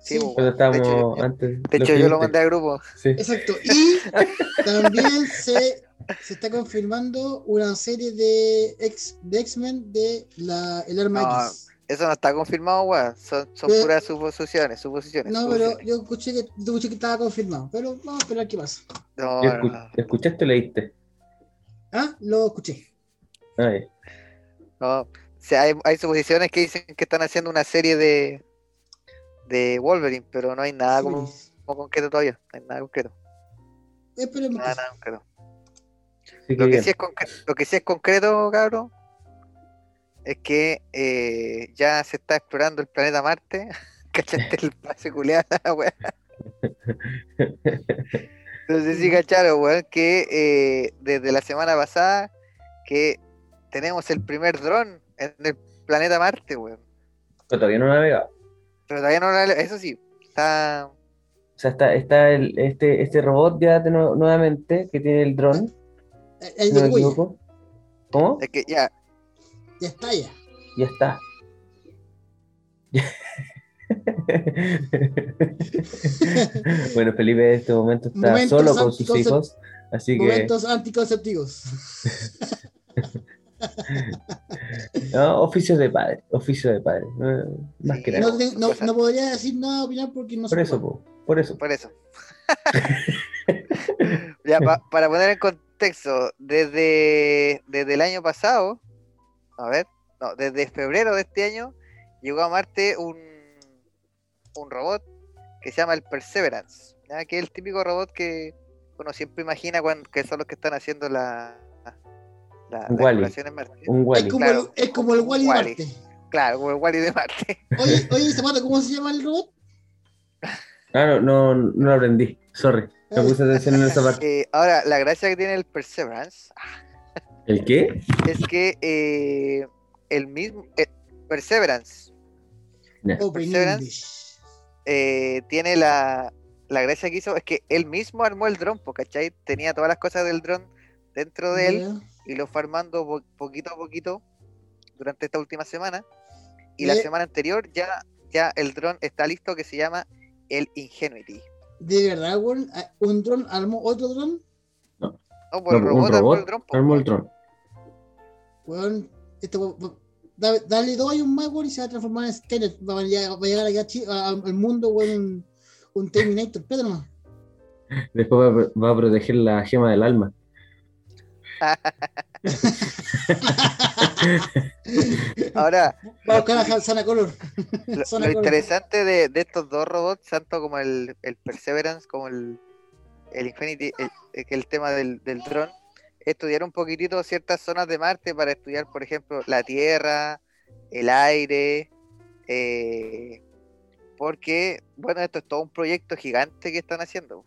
Sí, Cuando weón. De hecho, estábamos yo- antes. de lo hecho, yo lo mandé al grupo. Sí. Exacto. Y también se, se está confirmando una serie de X de X-Men de la, el arma No, X. Eso no está confirmado, weón. Son, son Pero- puras suposiciones, suposiciones. No, pero yo escuché que, yo escuché que estaba confirmado. Pero vamos a esperar qué pasa. No, ¿Y no, escu- no. ¿Escuchaste o leíste? Ah, lo escuché. Ah, ya. No, o sea, hay, hay suposiciones que dicen que están haciendo una serie de de Wolverine, pero no hay nada Sí, como, como concreto todavía. No hay nada concreto. Esperemos Nada, concreto. Lo que, bien. sí es concre- lo que sí es concreto, cabrón, es que eh, ya se está explorando el planeta Marte. ¿Cachaste el pase culeada, weón? Entonces sí, cacharon, weón, que eh, desde la semana pasada que tenemos el primer dron en el planeta Marte, weón. Pero todavía no navega. Pero todavía no, lo- eso sí, está... O sea, está, está el, este, este robot ya de nu- nuevamente que tiene el dron, si El no de Cuya, equivoco. ¿Cómo? Es que ya, ya está ya. Ya está. bueno, Felipe en este momento está Momentos solo con sus hijos, así que Momentos anticonceptivos. no, oficios de padre, oficio de padre, más Sí, que nada. No, te- no, no podría decir nada, opinar porque no Por se eso, po, por eso. por eso. ya, pa- para poner en contexto, desde, desde el año pasado, a ver, no, desde febrero de este año, llegó a Marte un, un robot que se llama el Perseverance, ¿ya? que es el típico robot que uno siempre imagina cuando, que son los que están haciendo la, la, la Wall-E. exploración en Marte. Un Es Wally. como, Claro, el, es como el Wally de. Marte. Claro, como el Wally de Marte. Oye, oye, Zapato, ¿cómo se llama el robot? Ah, no, no, no lo aprendí, sorry. No puse atención en esa parte. Eh, ahora, la gracia que tiene el Perseverance ¿El qué? es que eh, el mismo eh, Perseverance Perseverance. Eh, tiene la, la gracia que hizo es que él mismo armó el dron, ¿cachai? Tenía todas las cosas del dron dentro de él y lo fue armando po- poquito a poquito durante esta última semana. Y la semana anterior ya, ya el dron está listo que se llama el Ingenuity. De verdad, Un dron armó otro dron. No, por el No, robot un robot armó el dron. Weón. Da- dale dos años más, weón, y se va a transformar en Skynet. Va a llegar, va a llegar aquí a Chi- a- al mundo, weón, un, un Terminator. Nomás. Después va, a- va a proteger la gema del alma. Ahora, Va a buscar a Sana Color. Lo, Zona lo Color. interesante de, de estos dos robots, tanto como el, el Perseverance como el, el Infinity, el, el- tema del, del dron, estudiar un poquitito ciertas zonas de Marte para estudiar, por ejemplo, la Tierra, el aire, eh, porque, bueno, esto es todo un proyecto gigante que están haciendo.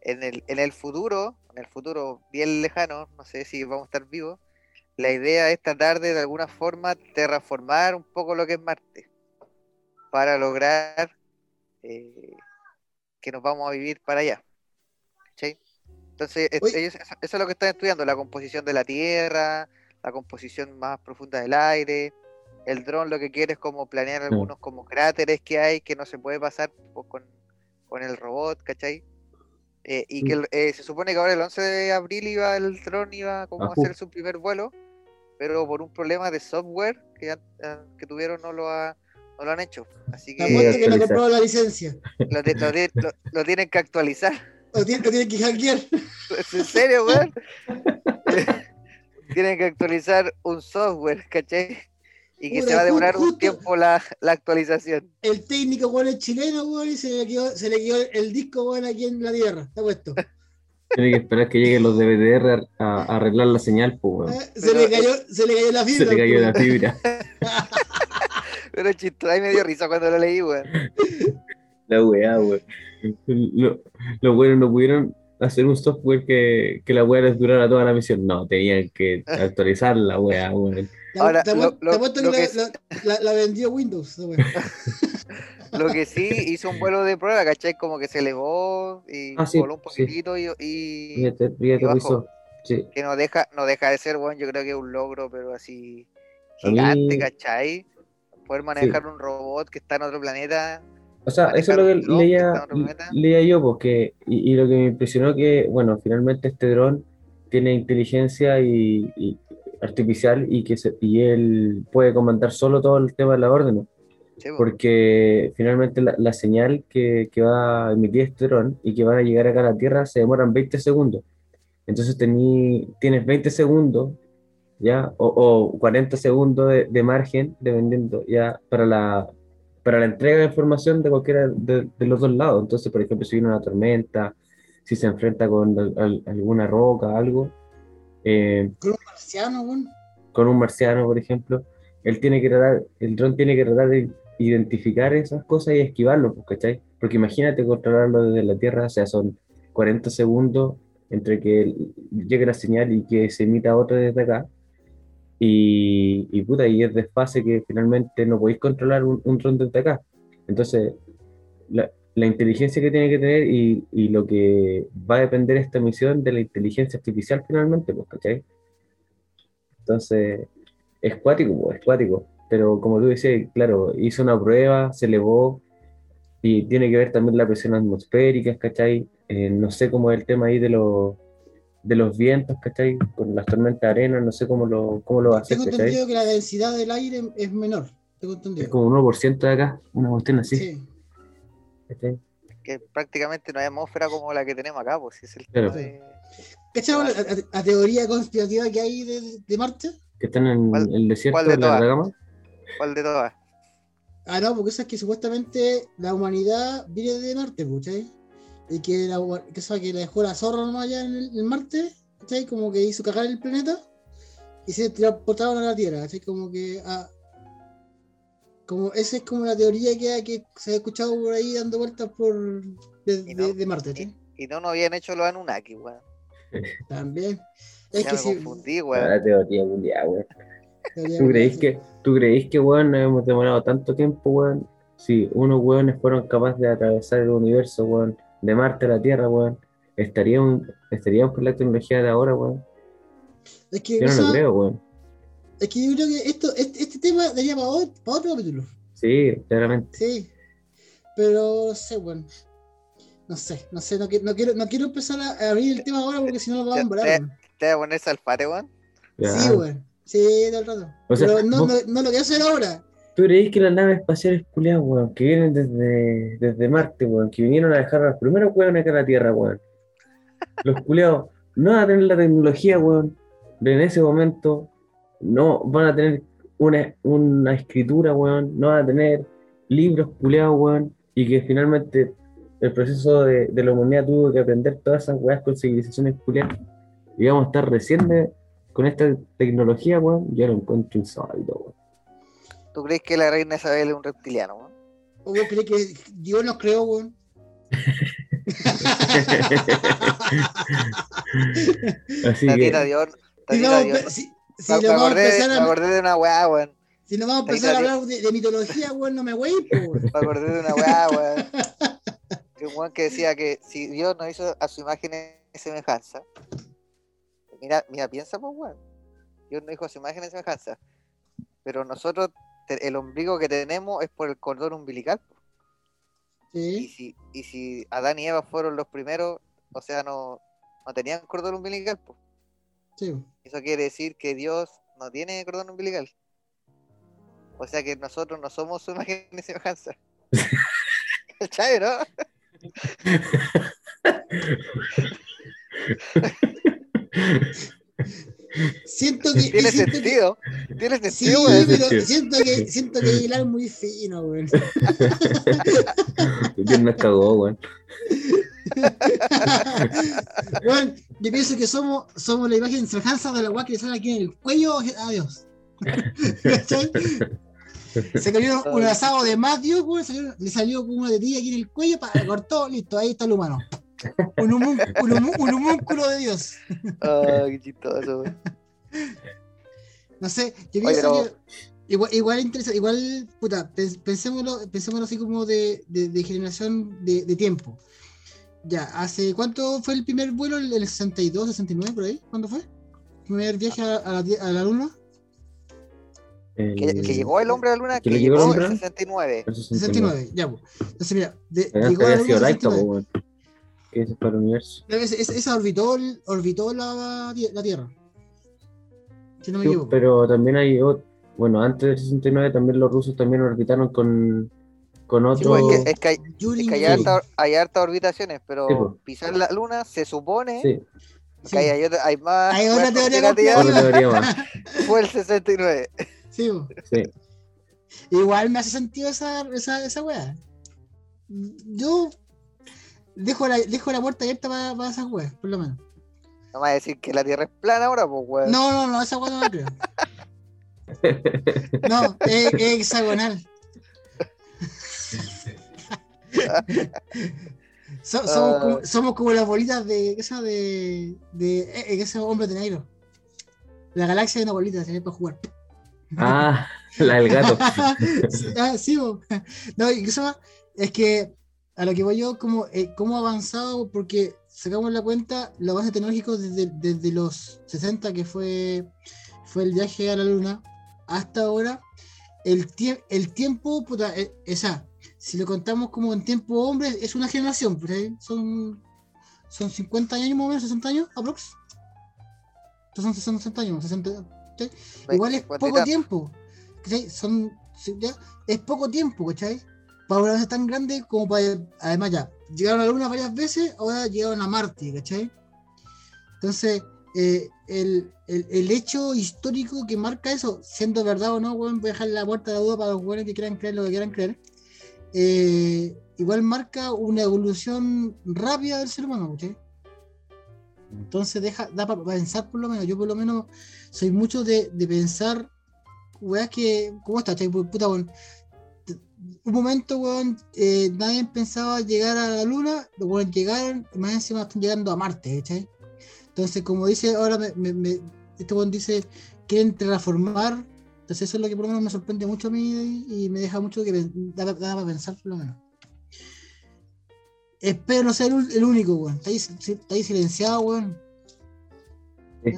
En el, en el futuro, en el futuro bien lejano, no sé si vamos a estar vivos, la idea es tratar de de alguna forma terraformar un poco lo que es Marte para lograr eh, que nos vamos a vivir para allá. ¿Cachai? Entonces, es- Oye. ellos, eso, es lo que están estudiando, la composición de la Tierra, la composición más profunda del aire. El dron lo que quiere es como planear algunos como cráteres que hay que no se puede pasar pues, con, con el robot, ¿cachai? Eh, y que el- eh, se supone que ahora el 11 de abril iba el dron iba como a hacer su primer vuelo, pero por un problema de software que, ah, que tuvieron no lo, ha- no lo han hecho. Así La que muerte que no compró la licencia. lo, ti- lo ti- lo- lo tienen que actualizar. Lo tienen, lo tienen que hackear. ¿Es en serio, weón? tienen que actualizar un software, ¿cachai? Y que Puta, se va a demorar un tiempo la, la actualización. El técnico, weón, es chileno, weón, y se le quedó, se le quedó el disco, weón, aquí en la tierra. Está puesto. Tiene que esperar que lleguen los de BTR a, a arreglar la señal, pues, weón. Eh, Se, Pero, le cayó, se le cayó la Se fibra. le cayó la fibra. Pero chistoso, ahí me dio risa cuando lo leí, weón. La weá, weón. Lo- Los buenos no pudieron hacer un software que, que la weá les durara toda la misión. No, tenían que actualizar la weá, weón. Ahora, te, lo- lo- te lo que, la, la- la vendió Windows. Lo que sí hizo un vuelo de prueba, ¿cachai? Como que se elevó y Ah, sí, voló un sí. poquitito y, y Fíjate, fíjate, y bajó. Sí. que no deja, no deja de ser, bueno, yo creo que es un logro, pero así A mí- gigante, ¿cachai? Poder manejar un robot que está en otro planeta. O sea, eso es lo que dron leía, leía yo, porque, y, y lo que me impresionó que, bueno, finalmente este dron tiene inteligencia y, y artificial y que se- y él puede comandar solo todo el tema de la orden, Sí, po. porque finalmente la, la señal que, que va a emitir este dron y que van a llegar acá a la Tierra se demoran 20 segundos. Entonces tení- tienes 20 segundos, ¿ya? O, o 40 segundos de, de margen, dependiendo, ¿ya? Para la, para la entrega de información de cualquiera de, de los dos lados. Entonces, por ejemplo, si viene una tormenta, si se enfrenta con al- al- alguna roca, algo, eh, Con un marciano, weón. con un marciano, por ejemplo, él tiene que tratar, el dron tiene que tratar de identificar esas cosas y esquivarlo, pues, ¿cachai? Porque imagínate controlarlo desde la Tierra, o sea, son 40 segundos entre que llegue la señal y que se emita otra desde acá. Y, y puta, y es desfase que finalmente no podéis controlar un, un dron desde acá. Entonces, la, la inteligencia que tiene que tener y, y lo que va a depender esta misión de la inteligencia artificial finalmente, pues, ¿cachai? Entonces, es cuático, pues, es cuático. Pero como tú decías, claro, hizo una prueba, se elevó y tiene que ver también la presión atmosférica, ¿cachai? Eh, no sé cómo es el tema ahí de los de los vientos, ¿cachai? Con las tormentas de arena, no sé cómo lo, cómo lo hacer, Tengo ¿cachai? entendido que la densidad del aire es menor. Tengo Es entendido. como un 1% de acá, una cuestión así, Sí. ¿cachai? Que prácticamente no hay atmósfera como la que tenemos acá, pues si es el Claro. tema de- ¿Cachai la, teoría conspirativa que hay de, de Marte? Que están en ¿Cuál- el desierto cuál de la? Atacama. ¿Cuál de todas? Ah, no, porque esa es que supuestamente la humanidad viene de Marte, ¿cachai? Y que la, que, la dejó la zorra nomás allá en, el, en Marte, ¿cachai? Como que hizo cagar el planeta y se transportaron a la Tierra, ¿cachai? Como que. ah, como esa es como la teoría que, hay- que se ha escuchado por ahí dando vueltas por de, Y no- de- de Marte, ¿cachai? Y no nos habían hecho los Anunnaki, weón. También. Es Ya que me sí. confundí, Ah, weón. La teoría mundial, weón. ¿Tú creéis sí. que, tú creéis que, weón, nos hemos demorado tanto tiempo, weón? Si unos weones fueron capaces de atravesar el universo, weón, de Marte a la Tierra, weón, estaríamos, estaríamos con la tecnología de ahora, weón. Es que, Yo no lo creo, weón. es que yo creo que esto, este, este tema daría para otro, para otro capítulo. Sí, claramente. Sí. Pero no sé, bueno. No sé, no sé, no, quiero- no quiero, no quiero empezar a abrir el tema ahora porque si no lo vamos a weón. ¿Te vas a poner salfate, weón? Sí, weón. Sí, todo el rato. O sea, Pero no, vos- no, no lo quiero hacer ahora. ¿Tú creéis que las naves espaciales culiadas, weón, que vienen desde, desde Marte, weón, que vinieron a dejar a los primeros weones acá a la Tierra, weón? Los culiados no van a tener la tecnología, weón, de en ese momento, no van a tener una, una escritura, weón, no van a tener libros culiados, weón, y que finalmente el proceso de, de la humanidad tuvo que aprender todas esas weas con civilizaciones culiadas. Y vamos a estar recién con esta tecnología, weón, yo lo encuentro insólito, weón. ¿Tú crees que la reina Isabel es un reptiliano, weón? ¿O vos crees que Dios nos creó, weón? Así Tatita que, Dios, Tatita Dios. si, si Me, nos me vamos a acordé, me de una weá, weón. si nos vamos a empezar a hablar de, de mitología, weón, no me wey, weón. Me acordé de una weá, weón. Que un weón que decía que si Dios nos hizo a su imagen y semejanza. Mira, mira, piensa, pues, weón. Dios nos hizo a su imagen y semejanza. Pero nosotros, el ombligo que tenemos es por el cordón umbilical. Y si, y si Adán y Eva fueron los primeros, o sea, no, no tenían cordón umbilical, pues. sí. Eso quiere decir que Dios no tiene cordón umbilical. O sea que nosotros no somos su imagen y semejanza. ¿Cachai, no? Siento que. Tiene siento que- sentido. Tiene sentido, pero siento que, siento que hilar muy fino, nos cagó, weón. Bueno, yo pienso que somos, somos la imagen semejanza de la weá que le sale aquí en el cuello a Dios. ¿Cachai? Se cayó un asado de más Dios, weón, salió- le salió como una tetilla aquí en el cuello, pa, cortó, listo, ahí está el humano. Un, humun- un humun- un humúnculo de Dios. Ah, qué chistoso. No sé, yo Oye, pienso pero- que igual, igual interesa, igual, puta, pens- pensémoslo, pensémoslo así como de, de, de generación de, de tiempo. Ya, ¿hace cuánto fue el primer vuelo? ¿El, el 62, 69 por ahí? ¿Cuándo fue? ¿El primer viaje a, a la, a la luna? El- Que, que llegó el hombre a la luna, ¿Que que le llegó el llegó hombre? en 69. el 69. 69, ya, pues. Entonces, mira, de, llegó a la había sido luna en Laika, po, 69. weón. Que ese fue el universo. Ese- ese- Esa orbitó, orbitó la, la Tierra. Si no me Sí, equivoco. pero también hay otro. Bueno, antes del 69 también los rusos también orbitaron con, con Sí, otro. pues, es que, es que hay, es que hay, harta- hay hartas orbitaciones, pero Sí, pues. pisar la luna se supone Sí, Sí, que hay, hay, otra- hay más. Hay otra teoría conspirativas, otra teoría más. Fue el 69. sí, po. Sí. Igual me hace sentido esa, esa, esa weá. Yo dejo la, dejo la puerta abierta para, para esas weas, por lo menos. No me va a decir que la Tierra es plana ahora, pues, weón. No, no, no, esa weá no la creo. No, es, es hexagonal. So- somos, como, Ah. somos como las bolitas de esa de, de eh, ese hombre de negro. La galaxia de una bolita, se ve para jugar. Ah, la del gato. ah, sí, bo. no, eso más, es que a lo que voy yo, como eh, cómo ha avanzado, porque sacamos la cuenta, los avances tecnológicos desde, desde los 60, que fue, fue el viaje a la luna, hasta ahora, el, tie- el tiempo, puta, eh, esa, si lo contamos como en tiempo hombre, es una generación, pues, ¿eh? son, son 50 años más o menos, 60 años, aprox. Son 60 años, 60, ¿sí? Igual es 50 y poco tiempo. Son, sí, ya, es poco tiempo, ¿cachai? Para una vez tan grande como para. Además, ya, llegaron a la Luna varias veces, ahora llegaron a Marte, ¿cachai? Entonces, eh, el, el- el hecho histórico que marca eso, siendo verdad o no, weón, voy a dejar la puerta de duda para los buenos que quieran creer lo que quieran creer. eh, igual marca una evolución rápida del ser humano, ¿cachai? Entonces deja, da para pensar por lo menos, yo por lo menos soy mucho de, de pensar, weas que, ¿cómo está? Puta, weón. Un momento, weón, eh, nadie pensaba llegar a la luna, los weón llegaron, y más encima están llegando a Marte, ¿cachai? Entonces, como dice, ahora me, este weón dice, quieren transformar, entonces eso es lo que por lo menos me sorprende mucho a mí y, me deja mucho que da, da para pensar por lo menos. Espero no ser el, el único, weón. Está ahí, está ahí silenciado, weón.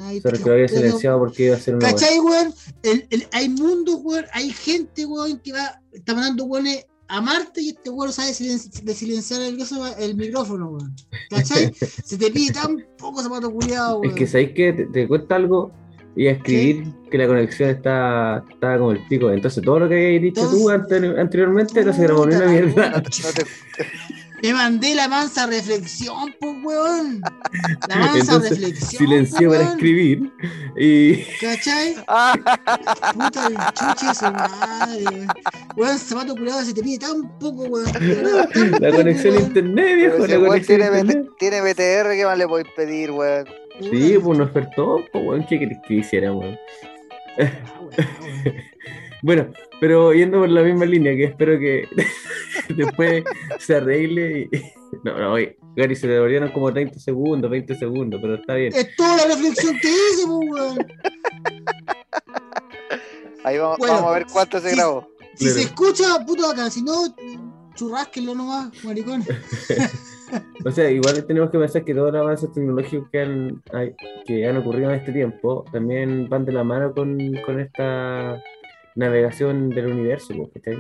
Ay, solo que pero- lo había pero- silenciado porque iba a ser una. ¿Cachai, weón? El- el- hay mundos, weón, hay gente, weón, que va, está mandando weones a Marte y este weón sabe silen- de silenciar el, el micrófono, weón. ¿Cachai? Se te pide tan poco zapato culiado, weón. Es que sabéis que te, te cuenta algo y a escribir que la conexión está, está como el pico. Entonces todo lo que habías dicho tú anteriormente no se grabó ni una mierda. No te- Me mandé la mansa reflexión, pues, weón. La mansa Entonces, reflexión. Silenció po, para escribir y ¿Cachai? Puta el chuche de su madre, weón. Weón, zapato culiado se te pide tan poco, weón. tan la poco, conexión a weón. internet, pero viejo, ese la weón conexión tiene, internet. Tiene BTR, ¿qué más le podéis pedir, weón? Sí, pues nos despertó, pues weón, ¿qué querés que hiciera, weón? ah, weón, weón. Bueno, pero yendo por la misma línea, que espero que después se arregle y... No, no, oye, Gary, se le devolvieron como 30 segundos, 20 segundos, pero está bien. Es toda la reflexión que hice, pues, weón. Ahí vamos, Bueno, vamos a ver cuánto se sí. grabó. Si Claro. se escucha, puto acá. Si no, churrásquenlo nomás, maricón. O sea, igual tenemos que pensar que todos los avances tecnológicos que han, que han ocurrido en este tiempo también van de la mano con, con esta navegación del universo, pues, ¿cachai?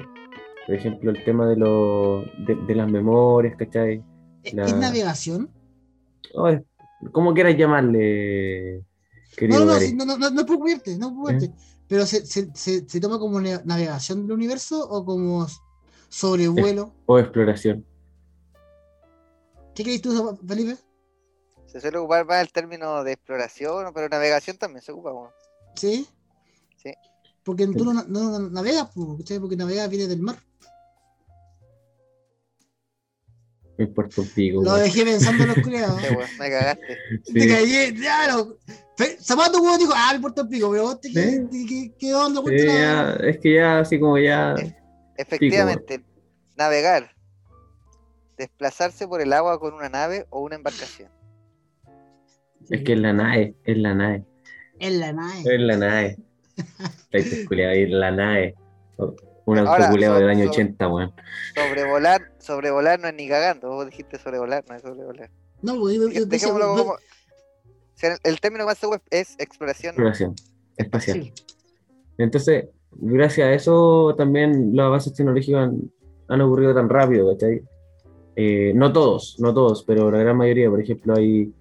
Por ejemplo, el tema de, los de, de las memorias, ¿cachai? ¿Es La- es navegación? Oh, es- ¿Cómo quieras llamarle, querido No, no, no, no, no, no, no es por cubrirte, no es por cubrirte. Pero se, se, se, se toma como navegación del universo o como sobrevuelo. O exploración. ¿Qué crees tú, Felipe? Se suele ocupar más el término de exploración, pero navegación también se ocupa. ¿Sí? Sí. Porque tú no, no- no navegas, porque navegas viene del mar. Importa un pico. Lo dejé pensando en los culiados. Sí, me cagaste. Te Sí. caí, claro. Zapato, weón, dijo, ah, el pico, pero vos te Sí. qué, qué, qué onda, Sí, ya, es que ya así como ya... Efectivamente, navegar. Desplazarse por el agua con una nave o una embarcación. Es que es la nave, es la nave. En la nave. Es la nave. Culiado ahí, la nave. Un autoculeado del año so- 80, weón. Sobrevolar, sobrevolar no es ni cagando. Vos dijiste sobrevolar, no es sobrevolar. No, pues, yo- yo- yo- Dejémoslo yo- como. o sea, el- el término más seguro es exploración. Exploración espacial. sí. Entonces, gracias a eso también los avances tecnológicos han, han ocurrido tan rápido, ¿cachai? Eh, no todos, no todos, pero la gran mayoría, por ejemplo, hay,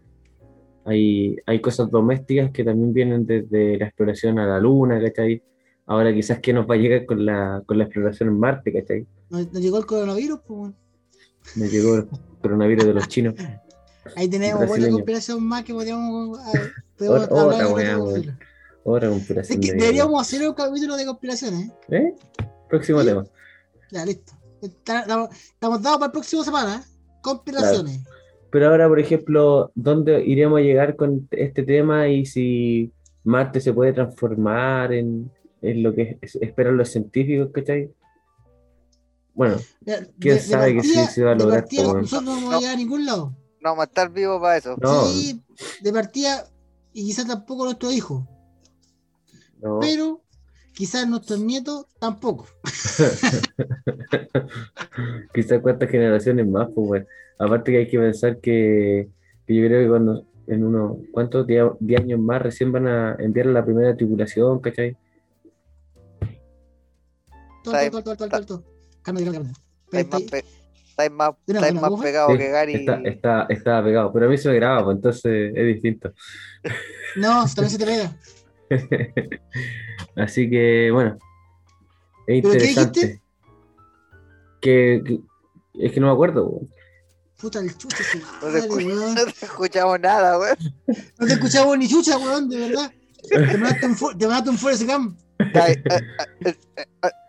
hay, hay cosas domésticas que también vienen desde la exploración a la luna, ¿cachai? Ahora quizás que nos va a llegar con la, con la exploración en Marte, ¿cachai? Nos, nos llegó el coronavirus, pues. Nos llegó el coronavirus de los chinos. Ahí tenemos otra conspiración más que podríamos, podríamos Otra- hablar otra. Otra Es conspiración. que de- deberíamos hacer un capítulo de conspiraciones, ¿eh? ¿Eh? Próximo Sí. tema. Ya, listo. Estamos dados para el próximo semana, ¿eh? Conspiraciones. Pero ahora, por ejemplo, ¿dónde iremos a llegar con este tema y si Marte se puede transformar en, es lo que es- esperan los científicos, ¿cachai? Bueno, ¿Quién sabe que sí se va a de lograr, partida nosotros no vamos a llegar a ningún lado. No vamos a estar vivos para eso. No. Sí, de partida, y quizás tampoco nuestros hijos, no, pero quizás nuestros nietos tampoco. quizás cuántas generaciones más, pues, weón. Aparte que hay que pensar que, que yo creo que cuando en unos, ¿cuántos? 10 años más recién van a enviar la primera tripulación, ¿cachai? Estáis más, más, Sí, que Gary. Está, está, está pegado, pero a mí se me graba, pues entonces es distinto. No, también se te pega. Así que, bueno, es ¿Pero qué interesante. dijiste? Que, que- es que no me acuerdo. Puta el chucha, su No te, madre, escu- weón. no te escuchamos nada, weón. No te escuchamos ni chucha, weón, de verdad. Te mandaste un, te Forrest Gump. Ay, eh, eh,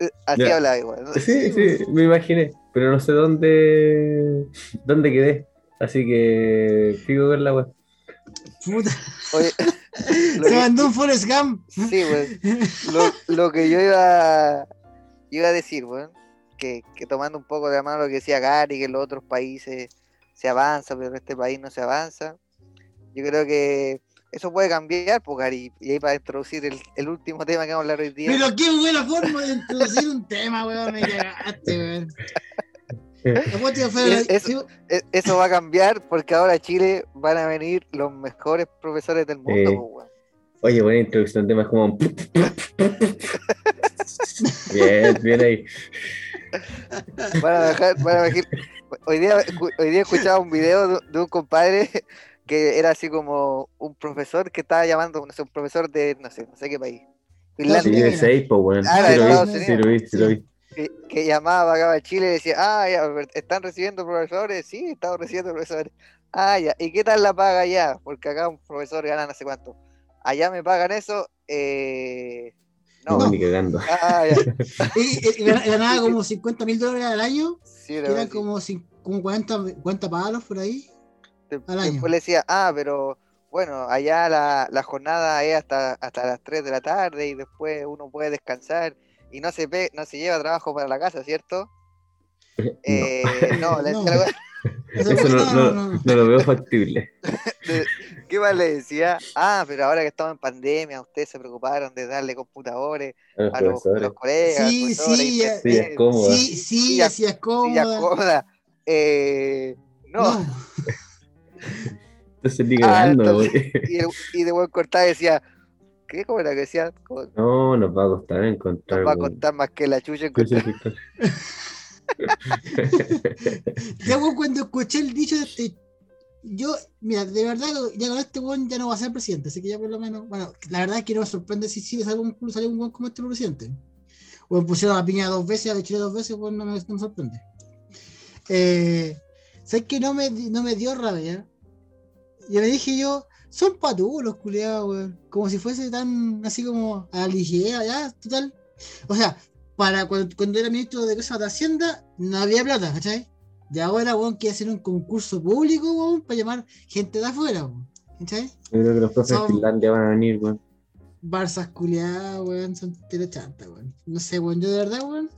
eh, Así Ya. habla igual. Sí, sí, me imaginé, pero no sé dónde, dónde quedé. Así que fijo con la web. Puta, Oye, lo se que- mandó un Forrest Gump. sí, weón. Lo, lo que yo iba, iba a decir, weón, que, que tomando un poco de la mano lo que decía Gary, que en los otros países se avanza, pero en este país no se avanza. Yo creo que eso puede cambiar, pues, Gary. Y ahí para introducir el, el último tema que vamos a hablar hoy día. Pero qué buena forma de introducir un tema, weón. Me cagaste, weón. Es- Eso va a cambiar porque ahora a Chile van a venir los mejores profesores del mundo, Eh. Oye, buena introducción, temas como. Bien, bien ahí. Van a dejar, van a dejar- Hoy día, hoy día escuchaba un video de, de un compadre que era así como un profesor que estaba llamando, no sé, un profesor de no sé, no sé qué país. Sí, Finlandia, de seis, pues. Ah, Sí de lo Estados vi, sí lo vi, sí lo vi. que, que llamaba acá a Chile y decía, ah, ya, ¿están recibiendo profesores? Sí, estamos recibiendo profesores. Ah, ya, ¿y qué tal la paga allá? Porque acá un profesor gana no sé cuánto. Allá me pagan eso, eh... No, No, ni cagando. ah, ya. y- y gan- ganaba como 50 mil dólares al año, Sí, que eran como, como 40, 40 palos por ahí. Al año. Después le decía, ah, pero bueno, allá la, la jornada es hasta, hasta las 3 de la tarde y después uno puede descansar y no se pe- no se lleva trabajo para la casa, ¿cierto? Eh, no, le No. Eso, no, no, no, no, lo veo factible. ¿qué más le decía? Ah, pero ahora que estamos en pandemia, ustedes se preocuparon de darle computadores A los a los, a profesores. los colegas, Sí, profesores, sí, ya- Sí, es internet, cómodo. Sí, sí, Silla- así es sillas cómoda. cómodas. Eh, no. No. Entonces ni Ah, entonces-. Y, el, y de buen cortar decía, ¿qué? ¿Cómo era que decía? Como, No, nos va a costar encontrar. Nos va a costar más que la chucha encontrar. Ya, cuando escuché el dicho este. Yo, mira, de verdad, ya con este weón ya no va a ser presidente, así que ya por lo menos. Bueno, la verdad es que no me sorprende si sale un, sale un como este presidente. O pusieron a Piña dos veces, a Chile dos veces, weón, no me, no me sorprende. Eh, ¿Sabes que no me, no me dio rabia? Y le dije yo, son patudos los culiados, weón. Como si fuese tan así como a la ligera, ya, total. O sea, para cuando, cuando era ministro de Cosas de Hacienda, no había plata, ¿cachai? De ahora, weón, quiere hacer un concurso público, weón, para llamar gente de afuera, weón. ¿Cachai? Yo creo que los profes de Son- Finlandia van a venir, weón. Barzas culiadas, weón, son telechantas, weón. No sé, weón, yo de verdad, weón.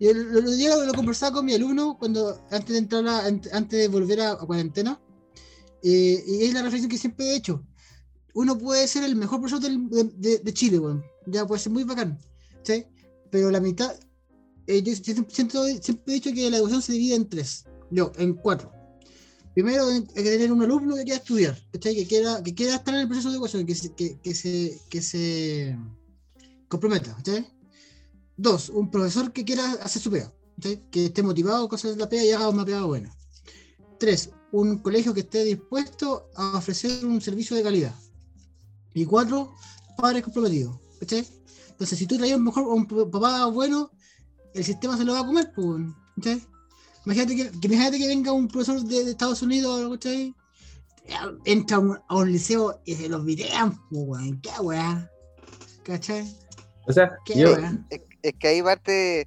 Yo lo, lo, día lo conversaba con mi alumno cuando, antes de entrar a- ant- antes de volver a, a cuarentena. eh, y es la reflexión que siempre he hecho. Uno puede ser el mejor profesor del- de, de- de Chile, weón. Ya puede ser muy bacán. ¿sí? Pero la mitad. eh, yo siempre, he dicho que la educación se divide en tres. Yo, en cuatro. Primero, hay que tener un alumno que quiera estudiar, ¿cachai? Que quiera, estar en el proceso de educación, que se, comprometa, ¿cachai? Dos, un profesor que quiera hacer su pega. Que esté motivado con hacer la pega y haga una pega buena. Tres, un colegio que esté dispuesto a ofrecer un servicio de calidad. Y cuatro, padres comprometidos, ¿cachai? Entonces, si tú traes un mejor un papá bueno, el sistema se lo va a comer, pues, ¿cachai? Imagínate que, que imagínate que venga un profesor de, de Estados Unidos, ¿cachai? Entra a un, a un liceo y se los videan, pues, weón, qué weá, ¿cachai? O sea, Qué yo, weá. Es, es que ahí parte,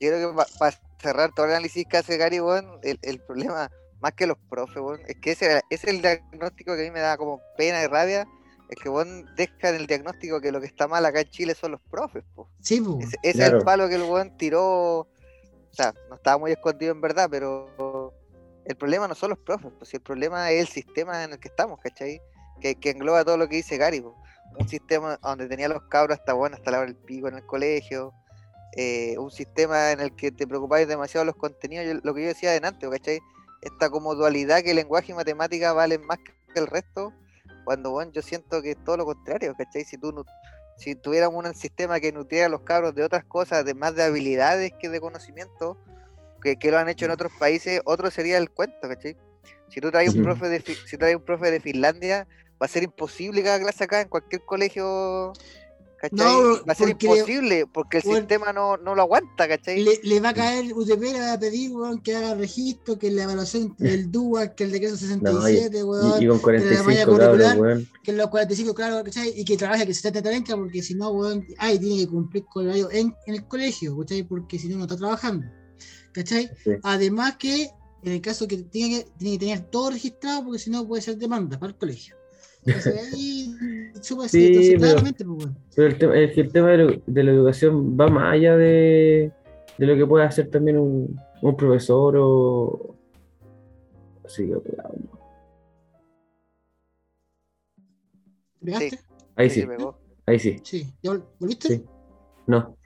yo creo que para cerrar todo el análisis que hace Gary, weón, el, el problema, más que los profes, weón, es que ese, ese es el diagnóstico que a mí me da como pena y rabia, es que weón deja en el diagnóstico que lo que está mal acá en Chile son los profes, po. Sí, po. Ese, ese es el palo que el weón tiró. O sea, no estaba muy escondido en verdad, pero el problema no son los profes, pues si el problema es el sistema en el que estamos, ¿cachai? Que, que engloba todo lo que dice Gary, po. Un sistema donde tenía los cabros hasta bueno, hasta la hora del pico en el colegio. eh, un sistema en el que te preocupáis demasiado de los contenidos, yo- lo que yo decía adelante, ¿cachai? Esta como dualidad que el lenguaje y matemática valen más que el resto, cuando bueno, yo siento que es todo lo contrario, ¿cachai? Si tú si tuviéramos un sistema que nutriera a los cabros de otras cosas, de más de habilidades que de conocimiento, que, que lo han hecho en otros países, otro sería el cuento, ¿cachai? Si tú traes un profe de si traes un profe de Finlandia, va a ser imposible cada clase acá en cualquier colegio, ¿cachai? No, va a ser porque- imposible porque el bueno, sistema no, no lo aguanta, ¿cachai? Le, le va a caer UTP, le va a pedir, weón, que haga registro, que la evaluación del DUA, que el decreto 67, weón, Y, y con que la malla 45 cabros, curricular, weón. que los 45, claro, ¿cachai? Y que trabaje, que se esté tranca, porque si no, weón, ay, tiene que cumplir con el horario en, en el colegio, ¿cachai? Porque si no, no está trabajando, ¿cachai? Sí. Además que, en el caso que tiene que, tiene que tener todo registrado, porque si no, puede ser demanda para el colegio. Sí, pero- claramente, pues. Pero el tema, que el tema de, lo- de la educación va más allá de, de lo que puede hacer también un, un profesor o. Sí, cuidado. ¿Te pegaste? Ahí Sí, ahí sí. Sí. ¿Ya vol- volviste? Sí. No.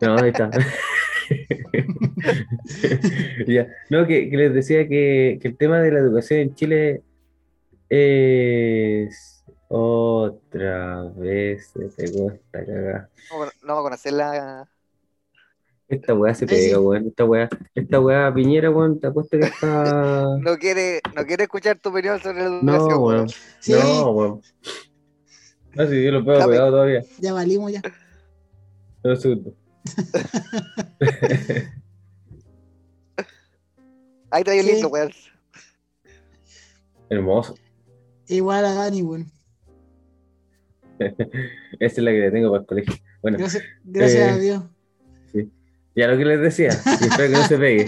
No, ahí está. Ya. No, que, que les decía que, que el tema de la educación en Chile es otra vez se pegó esta cagada. No, no vamos a conocer la. Esta weá se pega, weón. Esta weá, esta weá Piñera, weón, te apuesto que está. No quiere, no quiere escuchar tu opinión sobre la No, educación, weón. weón. Sí, No, weón. No, si yo lo pego pegado todavía. ya valimos ya. No, segundo. Ahí está bien Sí. lindo, weón. Hermoso. Igual a Dani, weón. Esa es la que le tengo para el colegio. Bueno, Gracias, gracias Eh, a Dios. ya lo que les decía, y espero que no se pegue.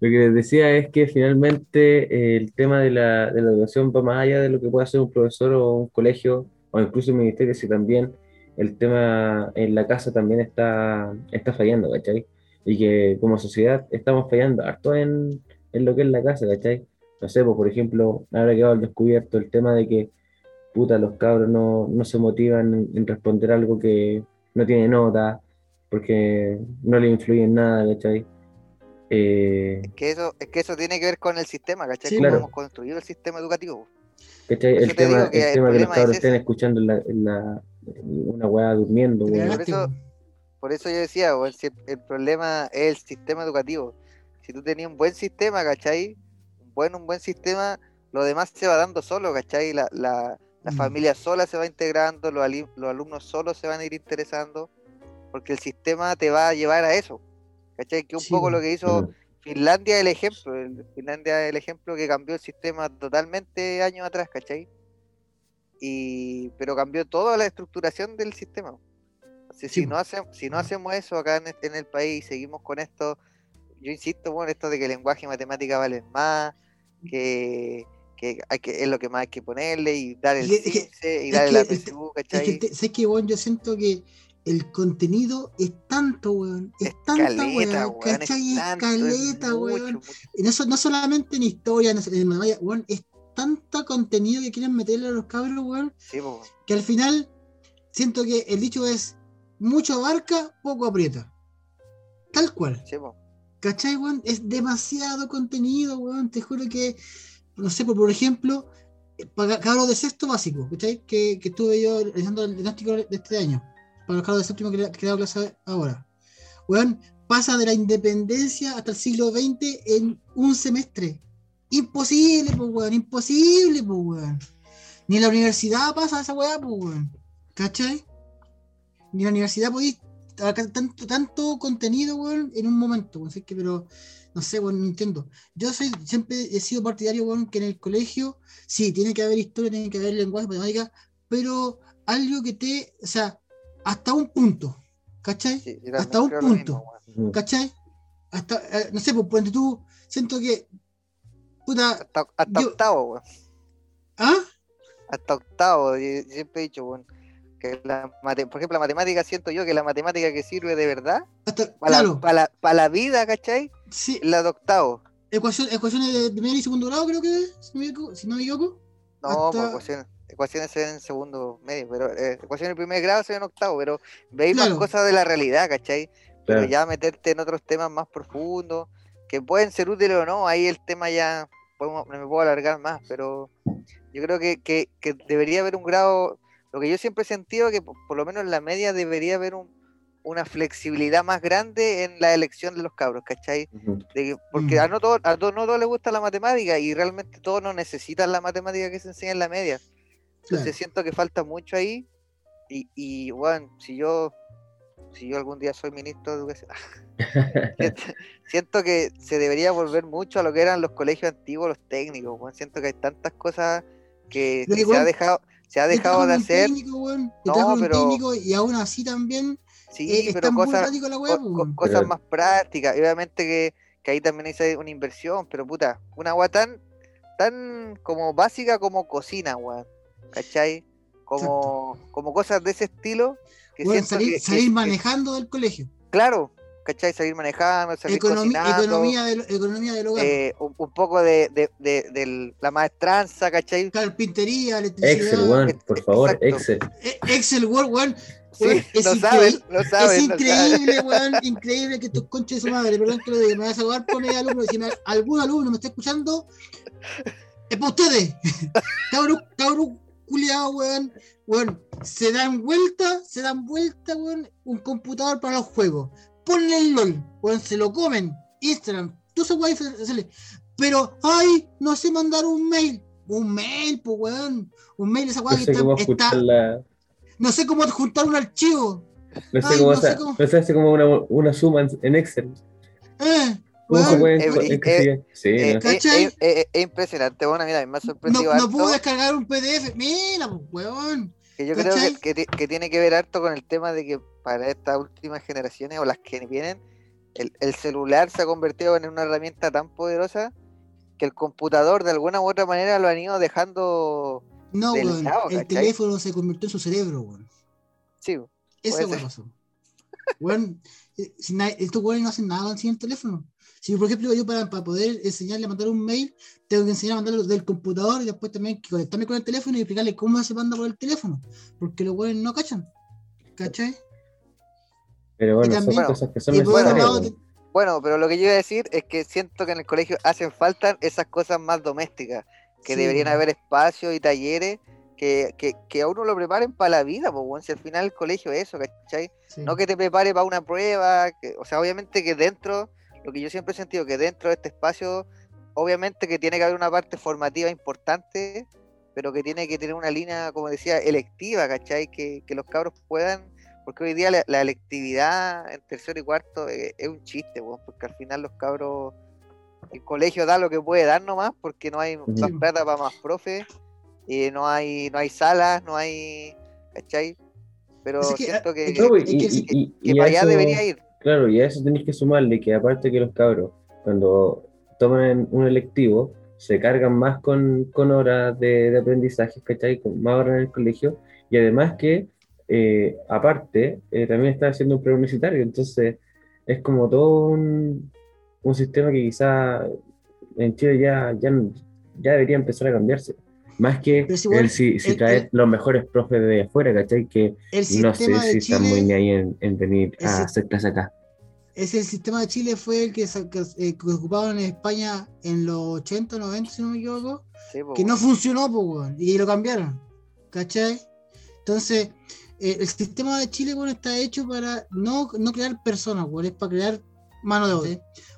Lo que les decía es que finalmente eh, el tema de la, de la educación va más allá de lo que puede hacer un profesor o un colegio o incluso un ministerio, si también el tema en la casa también está, está fallando, ¿cachai? Y que como sociedad estamos fallando harto en, en lo que es la casa, ¿cachai? No sé, pues por ejemplo, ahora que al descubierto el tema de que puta, los cabros no, no se motivan en, en responder algo que no tiene nota, porque no le influye en nada, ¿cachai? Eh, Que eso, es que eso tiene que ver con el sistema, ¿cachai? Sí, Cómo claro. hemos construido el sistema educativo. ¿cachai? Por El tema, que el el tema que los cabros es estén escuchando en la, en la- una weá durmiendo, cagaste, eso-. Por eso yo decía, el, el problema es el sistema educativo. Si tú tenías un buen sistema, ¿cachai? Un buen, un buen sistema, lo demás se va dando solo, ¿cachai? La, la, la Mm. familia sola se va integrando, los, los alumnos solos se van a ir interesando, porque el sistema te va a llevar a eso, ¿cachai? Que un Sí, poco lo que hizo Mm. Finlandia el ejemplo, Finlandia el ejemplo que cambió el sistema totalmente años atrás, ¿cachai? Y, pero cambió toda la estructuración del sistema. Si, Sí, si, no hacemos, si no hacemos eso acá en, este- en el país y seguimos con esto, yo insisto, bueno, esto de que el lenguaje y matemática valen más, que, que, hay que es lo que más hay que ponerle y dar el Es que- es que- 15 y es darle que la PSU, Es ¿cachai? que, te- ¿sabes qué, weón? Yo siento que el contenido es tanto, weón. Es tanta, Escaleta, weón. weón, es ¿Cachai? Es tanto, es caleta, mucho, weón. mucho. Y no, so- no solamente en historia, en, en memoria, weón. Es tanto contenido que quieren meterle a los cabros, weón. Sí, po, Que al final siento que el dicho es mucho abarca, poco aprieta. Tal cual. sí, po. ¿Cachai, weón? Es demasiado contenido, weón. Te juro que, no sé, por, por ejemplo, para cabros de sexto básico, ¿cachai? Que, que estuve yo realizando el diagnóstico de este año. Para los cabros de séptimo que, que le he dado clase ahora. Weón, pasa de la independencia hasta el siglo XX en un semestre. Imposible, pues, weón. Imposible, pues, weón. Ni en la universidad pasa esa weá, pues, weón. ¿Cachai? Ni en la universidad podéis tanto, tanto contenido, weón, en un momento, weón. Así que, pero, no sé, weón, no entiendo. Yo soy, siempre he sido partidario, weón, que en el colegio, sí, tiene que haber historia, tiene que haber lenguaje, matemática, pero algo que te, o sea, hasta un punto, ¿cachai? Sí, Hasta un punto. mismo, weón. ¿Cachai? Hasta, eh, no sé, pues, ponte tú, siento que, puta, Hasta, hasta Yo- octavo, weón. ¿Ah? hasta octavo. siempre he dicho, bueno, que la mate- por ejemplo, la matemática siento yo que la matemática que sirve de verdad Hasta, para claro, la, pa' la- pa' la vida, ¿cachai? sí, la de octavo. ecuación- ecuaciones de primer y segundo grado, creo que es, si, no me equivoco- si no me equivoco. No, Hasta- pues ecuaciones, ecuaciones en segundo medio, pero eh, ecuaciones de primer grado se ven en octavo, pero veis Claro. más cosas de la realidad, ¿cachai? Pero Claro. ya meterte en otros temas más profundos, que pueden ser útiles o no, ahí el tema ya podemos- no me puedo alargar más, pero yo creo que, que- que debería haber un grado, lo que yo siempre he sentido que por, por lo menos en la media debería haber un- una flexibilidad más grande en la elección de los cabros, ¿cachai? Ujú. De que- porque Mm. a no todos a todos no todos les gusta la matemática y realmente todos no necesitan la matemática que se enseña en la media. Entonces Claro. siento que falta mucho ahí y, y bueno, si yo si yo algún día soy ministro de educación, siento, siento que se debería volver mucho a lo que eran los colegios antiguos, los técnicos, weón. siento que hay tantas cosas que, que, se ha dejado se ha dejado de hacer, técnico, No, pero- técnico y aún así también sí, eh, pero tan cosas la weá, co- co- cosas Pero- más prácticas. Y obviamente que, que ahí también hay una inversión, pero puta, una agua tan, tan como básica como cocina, weón. ¿Cachai? Como, como cosas de ese estilo. Que salir que- manejando del colegio. claro, ¿cachai? Salir manejando, salir Economi- cocinando. economía, del, economía del hogar. eh, un, un poco de, de, de- la maestranza, ¿cachai? Carpintería, electricidad. Excel, weón, Ex- por favor, exacto. Excel. Eh, Excel Word, weón. Sí, Weón, es lo increíble- saben, lo saben. es lo saben. increíble, weón, increíble que estos conches de su madre, perdón que lo diga, me vas a jugar por medio alumno, si me- algún alumno me está escuchando, es para ustedes. Cabro, cabro culiado, weón, weón, se dan vuelta, se dan vuelta, weón, un computador para los juegos. Ponle el LOL, weón, se lo comen, Instagram, tú se puede hacerle. Pero, ay, no sé mandar un mail. Un mail, pues, weón. Un mail, esa No weá que está, está- la. No sé cómo adjuntar un archivo. No sé Ay, cómo, no sé cómo- no sé una, una suma en, Excel. Eh, ¿no? es impresionante, bueno, mira, me ha no, sorprendido no harto. puedo descargar un PDF. Mira, pues, weón. Que yo creo que, que ti- que tiene que ver harto con el tema de que para estas últimas generaciones o las que vienen, el, el celular se ha convertido en una herramienta tan poderosa que el computador de alguna u otra manera lo han ido dejando. No, weón. lado, el teléfono se convirtió en su cerebro, weón. Sí, Esa weón ser. pasó. Weón, eh, estos weones no hacen nada sin el teléfono. Si, por ejemplo, yo para, para poder enseñarle a mandar un mail, tengo que enseñar a mandarlo del computador y después también que conectarme con el teléfono y explicarle cómo se manda por el teléfono. Porque los weones no cachan. ¿Cachai? Pero bueno, son también- cosas que son necesarias. Bueno, pero lo que yo iba a decir es que siento que en el colegio hacen falta esas cosas más domésticas, que Sí, deberían haber espacios y talleres que, que, que a uno lo preparen para la vida, pues, weón, si al final el colegio es eso, ¿cachai? Sí. No que te prepare para una prueba, que, o sea, obviamente que dentro, lo que yo siempre he sentido, que dentro de este espacio, obviamente que tiene que haber una parte formativa importante, pero que tiene que tener una línea, como decía, electiva, ¿cachai? Que, que los cabros puedan, porque hoy día la, la electividad en tercero y cuarto eh, es un chiste, porque al final los cabros, el colegio da lo que puede dar nomás, porque no hay más plata para más profes, y no hay, no hay salas, no hay, ¿cachai? Pero Es que, siento que, y, que- y- y- que para allá eso- debería ir. Claro, y a eso tenéis que sumarle que aparte que los cabros, cuando toman un electivo, se cargan más con, con horas de, de aprendizaje, ¿cachai? Con más horas en el colegio, y además que, eh, aparte, eh, también está haciendo un preuniversitario, entonces es como todo un, sistema que quizá en Chile ya, ya, ya debería empezar a cambiarse. Más que el si, si el- traer el- los mejores profes de afuera, ¿cachai? Que no sé si están muy ni ahí en, en venir a hacer clase acá. es el sistema de Chile fue el que, eh, que ocupaban en España en los 80, 90, si no me equivoco, Sí, po, que no funcionó, pues, y lo cambiaron, ¿cachai? Entonces, eh, el sistema de Chile, bueno, está hecho para no, no crear personas, weón, es para crear mano de obra,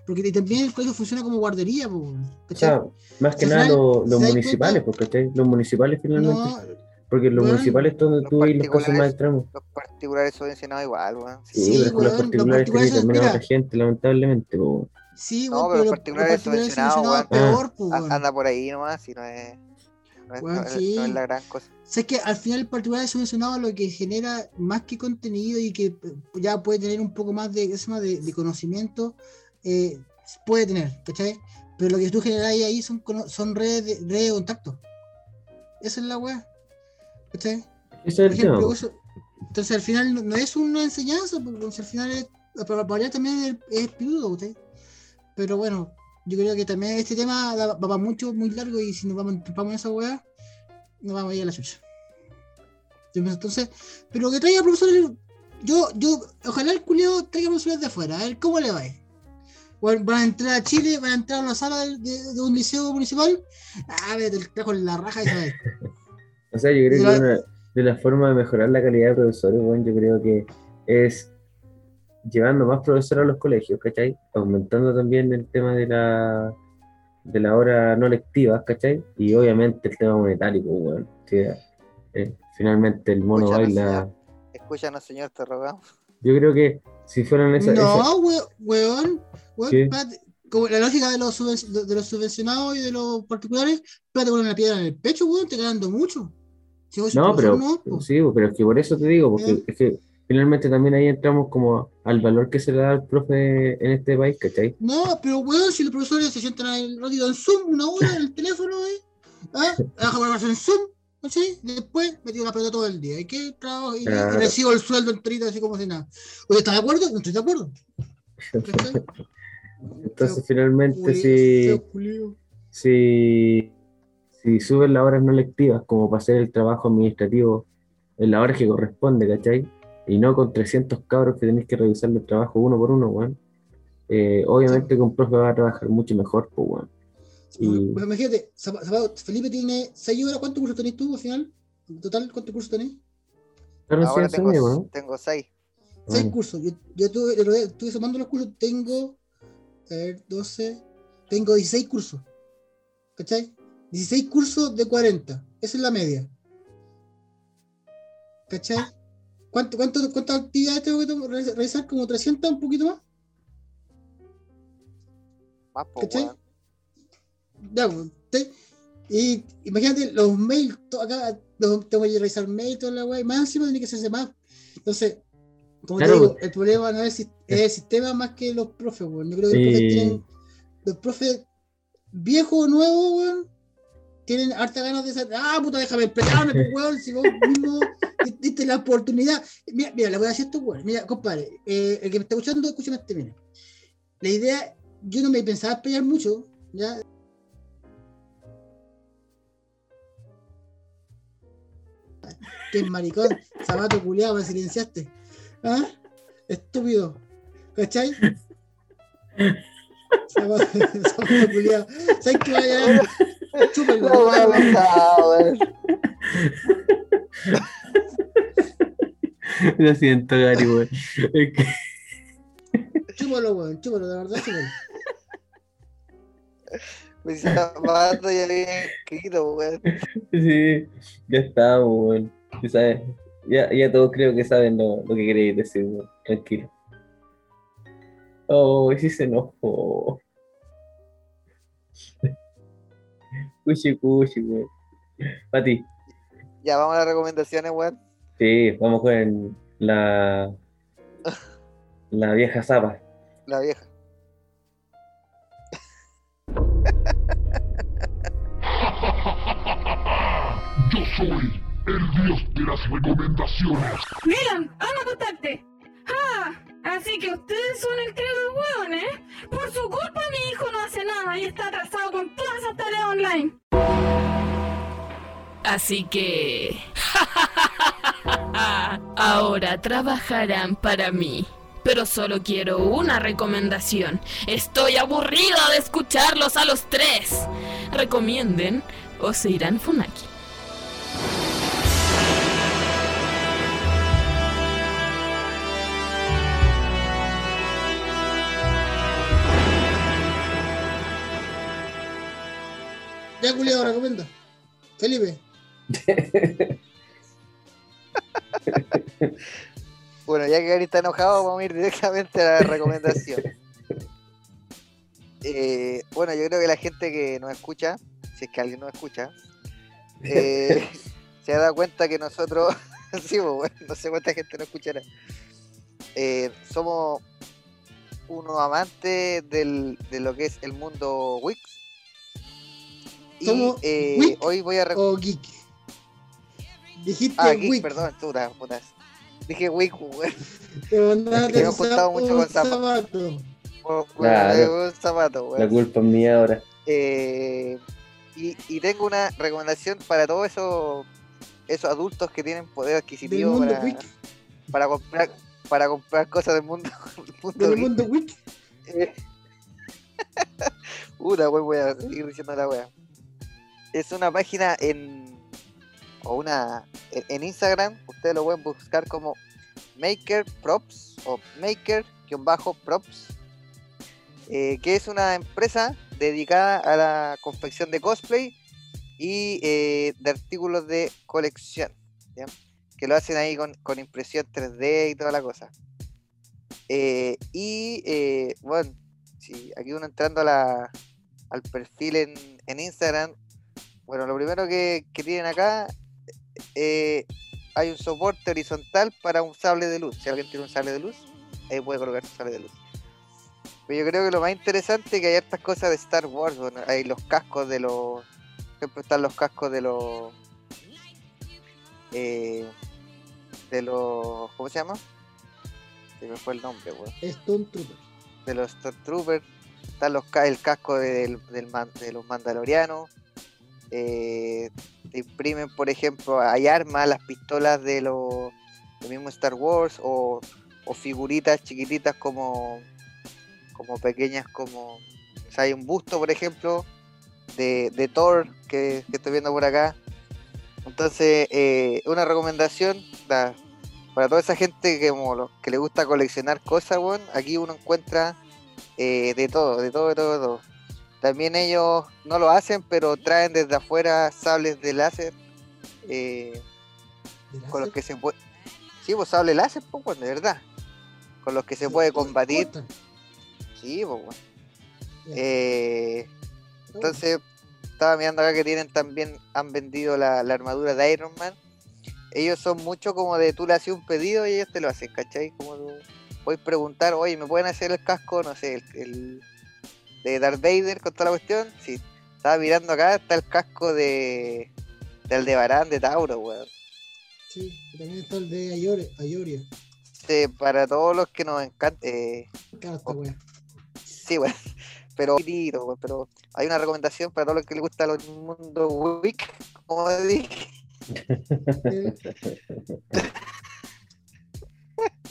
porque también el colegio funciona como guardería, pues, O sea, más que nada final, lo- ¿se los municipales, porque ¿cachai? los municipales finalmente, no, porque los municipales es donde tú ves los casos más extremos. Los particulares subvencionados igual, weón. Sí, Sí, pero es que los weón, los particulares tienen mira. otra gente, lamentablemente. po. sí, No, pero pero los particulares subvencionados, subvencionados weón. peor, pues, A- weón. Anda por ahí nomás, si no es, no es, Weón, no es- sí. no es la gran cosa. sé que al final el particular es subvencionado lo que genera más que contenido y que eh, ya puede tener un poco más de, ¿qué se llama? de, de conocimiento, eh, puede tener, ¿cachai? Pero lo que tú generas ahí son, son redes de, redes de contacto. Esa es la weá. ¿Cachai? Es el ejemplo, eso- entonces al final no, no es una enseñanza, porque al final es, para variar también es, es piludo, ¿cachai? Pero bueno, yo creo que también este tema va para mucho, muy largo y si nos vamos, vamos a esa weá, nos vamos a ir a la chucha. Entonces, pero que traiga profesores, yo, yo, ojalá el culiao traiga profesores de afuera, a ver cómo le va. Bueno, van a entrar a Chile, van a entrar a una sala de, un liceo municipal, a ver, el trajo en la raja y sabes. O sea, yo creo que una de las formas de mejorar la calidad de profesores, bueno, yo creo que es llevando más profesores a los colegios, ¿cachai? Aumentando también el tema de la de la hora no lectiva, ¿cachai? Y obviamente el tema monetario, pues, bueno, sí, eh, finalmente el mono Escúchanos, baila. señor. Escúchanos, señor, te rogamos. Yo creo que si fueran esas... No, we- weón, como la lógica de los, subven- de- los subvencionados y de los particulares, espérate con una piedra en el pecho, weón, te ganando mucho. Si No, pero no, sí, pero es que por eso te digo, porque Ya. es que finalmente también ahí entramos como al valor que se le da al profe en este país, ¿cachai? No, pero weón, si los profesores se sientan ahí rápido en Zoom, una hora en el teléfono, eh, ¿ah? En Zoom, ¿sí? Después metido la pelota todo el día. ¿Y qué trabajo? Y, y Claro. recibo el sueldo enterito así como si nada. ¿Usted está de acuerdo? No estoy de acuerdo. Entonces finalmente si, si, si suben las horas no lectivas como para hacer el trabajo administrativo en las horas que corresponde, ¿cachai? Y no con 300 cabros que tenéis que revisar el trabajo uno por uno, weón. Eh, obviamente que un profe va a trabajar mucho mejor, pues, weón. Y- Pues imagínate, Zapato, Felipe tiene 6 horas. ¿Cuántos cursos tenés tú al final? En total, ¿cuántos cursos tenés? Ahora tengo, mismo, ¿no? tengo seis. 6 Bueno. cursos. Yo, yo tuve, estuve sumando los cursos. Tengo, a ver, 12. Tengo 16 cursos. ¿Cachai? 16 cursos de 40. Esa es la media. ¿Cachai? ¿Cuánto, cuánto, ¿Cuántas actividades tengo que realizar? ¿Como 300? ¿Un poquito más? Más, po, ¿Cachai? weón. Ya, ¿sí? Y imagínate los mails, to- acá los- tengo que revisar mails, toda la weá, y más encima tiene que hacerse más. Entonces, como Claro. te digo, el problema no es, es el sistema más que los profes, weón. Yo creo que los profes tienen, los profes viejos o nuevos, weón, tienen harta ganas de ser, ah, puta, déjame explicarme, pues, weón, si vos mismo di- diste la oportunidad. Mira, mira, le voy a decir esto, weón. Mira, compadre, eh, el que me está escuchando, escúchame este, mira. La idea, yo no me pensaba pelear mucho, ¿ya? Qué maricón, zapato culiado, me silenciaste. ¿Ah? Estúpido. ¿Cachai? Zapato, zapato culiado. ¿Sabes qué vaya? Pesada, weón. Lo siento, Gary, weón. Es que- Chúpalo, weón. Chúpalo, de verdad, chúpalo. Mis zapatos ya bien escrito, weón. Sí, ya estamos, weón. Ya sabes, ya, ya todos creo que saben lo, lo que queréis decir, weón. Tranquilo. Oh, sí se enojó. Cuchi, cuchi, weón. Pati, Ya vamos a las recomendaciones, weón. sí, vamos con la, la vieja zapa. La vieja. Yo soy el dios de las recomendaciones. Miran, anda a acostarte. Así que ustedes son de hueones. Por su culpa mi hijo no hace nada y está atrasado con todas esas tareas online. Así que... Ahora trabajarán para mí. Pero solo quiero una recomendación. Estoy aburrido de escucharlos a los tres. Recomienden o se irán Funaki. Culiado, recomienda. Felipe. Bueno, ya que Gary está enojado, vamos a ir directamente a la recomendación. Eh, bueno, yo creo que la gente que nos escucha, si es que alguien nos escucha, eh, se ha dado cuenta que nosotros, sí, pues, bueno, no sé cuánta gente nos escuchará, eh, somos unos amantes del, de lo que es el mundo Wix. Y ¿Somos eh, hoy voy a... O geek. Dijiste Ah, geek, Wick. perdón, puta, putas. Dije Wick, weón. Me he un juntado mucho con zapato. zapato. zapato. Weón, Claro. un zapato, weón. La culpa es mía ahora. Eh, y, y tengo una recomendación para todos esos esos adultos que tienen poder adquisitivo para, para comprar para comprar cosas del mundo, del mundo Del geek. mundo. Eh, Puta, wey, voy a seguir diciendo la wea. Es una página en. o una. en, Instagram, ustedes lo pueden buscar como Maker Props o Maker-Props, eh, que es una empresa dedicada a la confección de cosplay y eh, de artículos de colección, que lo hacen ahí con, impresión 3D y toda la cosa. Eh, y bueno, si aquí uno entrando a la, al perfil en, en Instagram, bueno, lo primero que, que tienen acá, eh, hay un soporte horizontal para un sable de luz. Si alguien tiene un sable de luz, ahí puede colocar su sable de luz. Pero yo creo que lo más interesante es que hay estas cosas de Star Wars. Bueno, hay los cascos de los. Por ejemplo, están los cascos de los. eh, de los. ¿Cómo se llama? Se me fue el nombre, weón Stone Trooper. de los Stormtroopers, están los el casco del, del de los mandalorianos, eh, te imprimen por ejemplo, hay armas, las pistolas de los del mismo Star Wars o, o figuritas chiquititas como como pequeñas como hay un busto por ejemplo de, de Thor que, que estoy viendo por acá entonces eh, una recomendación la- para toda esa gente que, como lo- que le gusta coleccionar cosas, weón, aquí uno encuentra eh, de todo, de todo, de todo. También ellos no lo hacen, pero traen desde afuera sables de láser eh, ¿De con los que se puede... Sí, pues sable láser, pues, de verdad. Con los que se puede combatir. Sí, pues. Ya. Eh, entonces, estaba mirando acá que tienen también, han vendido la, la armadura de Iron Man. Ellos son mucho como de tú le haces un pedido y ellos te lo hacen, ¿cachai? Como tú puedes preguntar, oye, ¿me pueden hacer el casco, no sé, el, el de Darth Vader con toda la cuestión? Sí, estaba mirando acá, está el casco de del de Barán de Tauro, weón. Sí, también está el de Ayore, Ayoria. Sí, para todos los que nos encanta, eh, esta wea. sí, weón. Pero, weón, pero hay una recomendación para todos los que les gusta el mundo Wick, como dije.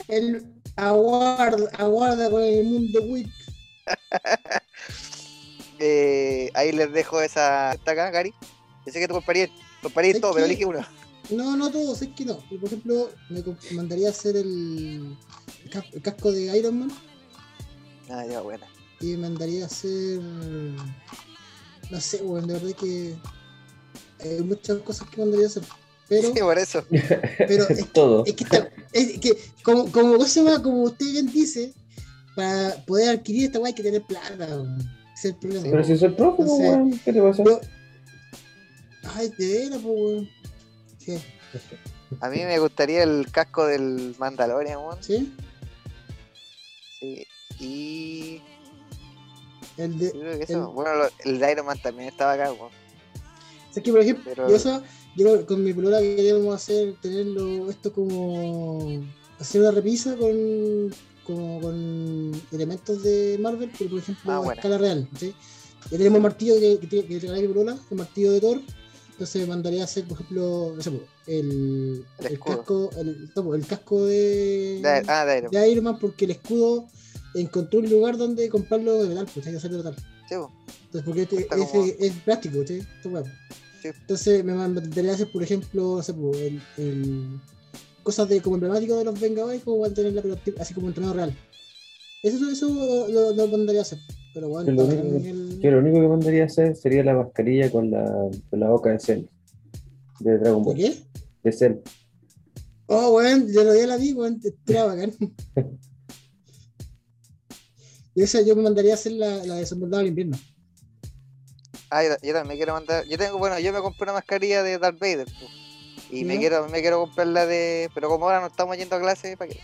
El aguarda, aguarda con el mundo Wick. Eh, ahí les dejo esa está acá, Gary. Yo sé que tú comprarías, comprarías Es todo, pero que- elige uno. No, no todos, es que no. Por ejemplo, me mandaría a hacer el, el cas- el casco de Iron Man Ah, ya, buena. y me mandaría a hacer. No sé, weón, de verdad que. Hay muchas cosas que mandaría a hacer. Pero, Sí, por eso. pero es, Todo. es que, está- es que como, como, como usted bien dice, para poder adquirir esta weá hay que tener plata, weón. Es el problema. Pero si soy profe, No sé. weón, ¿qué te pasa? Ay, de veras, pues, weón. Sí, A mí me gustaría el casco del Mandalorian, weón. sí. Sí. Y. El de, yo creo que eso. el- Bueno, lo- el de Iron Man también estaba acá, weón. Es que, por ejemplo, Pero- yo, eso, yo con mi polola queríamos hacer, tenerlo, esto como, hacer una repisa con, como con elementos de Marvel, pero por ejemplo Ah, a escala real, ¿sí? Ya tenemos el martillo que, que, tiene- que mi polola, el martillo de Thor, entonces mandaría a hacer, por ejemplo, no sé, po, el, El casco, el, no, po, el casco de, De- ah, de Iron de Iron Man, porque el escudo encontró un lugar donde comprarlo de metal, pues hay que hacerlo de metal. Sí, weón. Entonces, porque este, Está ese como- es plástico, ¿sí? Entonces me mandaría a hacer, por ejemplo, no sé, el- cosas de como emblemático de los Vengadores, como mantenerla pero tipo- así como entrenador real. Eso, eso lo, mandaría a hacer. Pero bueno, Yo lo único el- Yo lo único que mandaría a hacer sería la mascarilla con la, con la boca de Cell. De Dragon ¿De Ball. qué? De Cell. Oh, weón, yo lo día la vi, weón, era bacán. Y esa yo me mandaría a hacer la, la de Soldado del Invierno. Ah, yo, yo también me quiero mandar. Yo tengo, bueno, yo me compré una mascarilla de Darth Vader. Y me quiero, me quiero comprar la de. Pero como ahora no estamos yendo a clase, ¿para qué?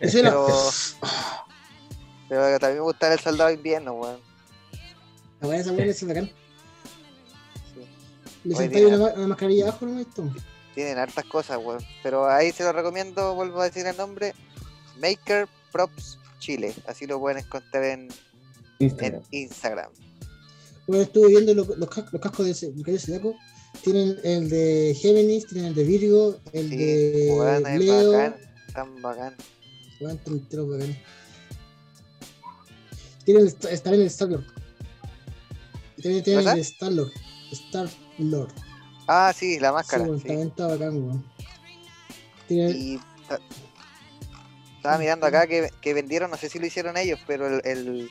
Era. Pero. Pero también me gusta el soldado de invierno, weón. La weá esa weá es bacán. Sí. Le sentáis una, una mascarilla abajo, ¿no? Esto. tienen hartas cosas, weón. Pero ahí se lo recomiendo, vuelvo a decir el nombre, Maker Props Chile. Así lo pueden encontrar en, Instagram. en Instagram. Bueno, estuve viendo lo- los, cas- los cascos de ese, de Zodiaco. Tienen el de Géminis, tienen el de Virgo, el Sí, de es Leo. bacán, tan bacán. Enteros bacanes. Tienen el, Star- también el Star Lord. Tienen ¿Verdad? el Star Lord. Star Lord. Ah, sí, la Sí, máscara. sí. también está bacán, weón. Tienen, Y ta- estaba mirando acá que, que vendieron, no sé si lo hicieron ellos, pero el, el-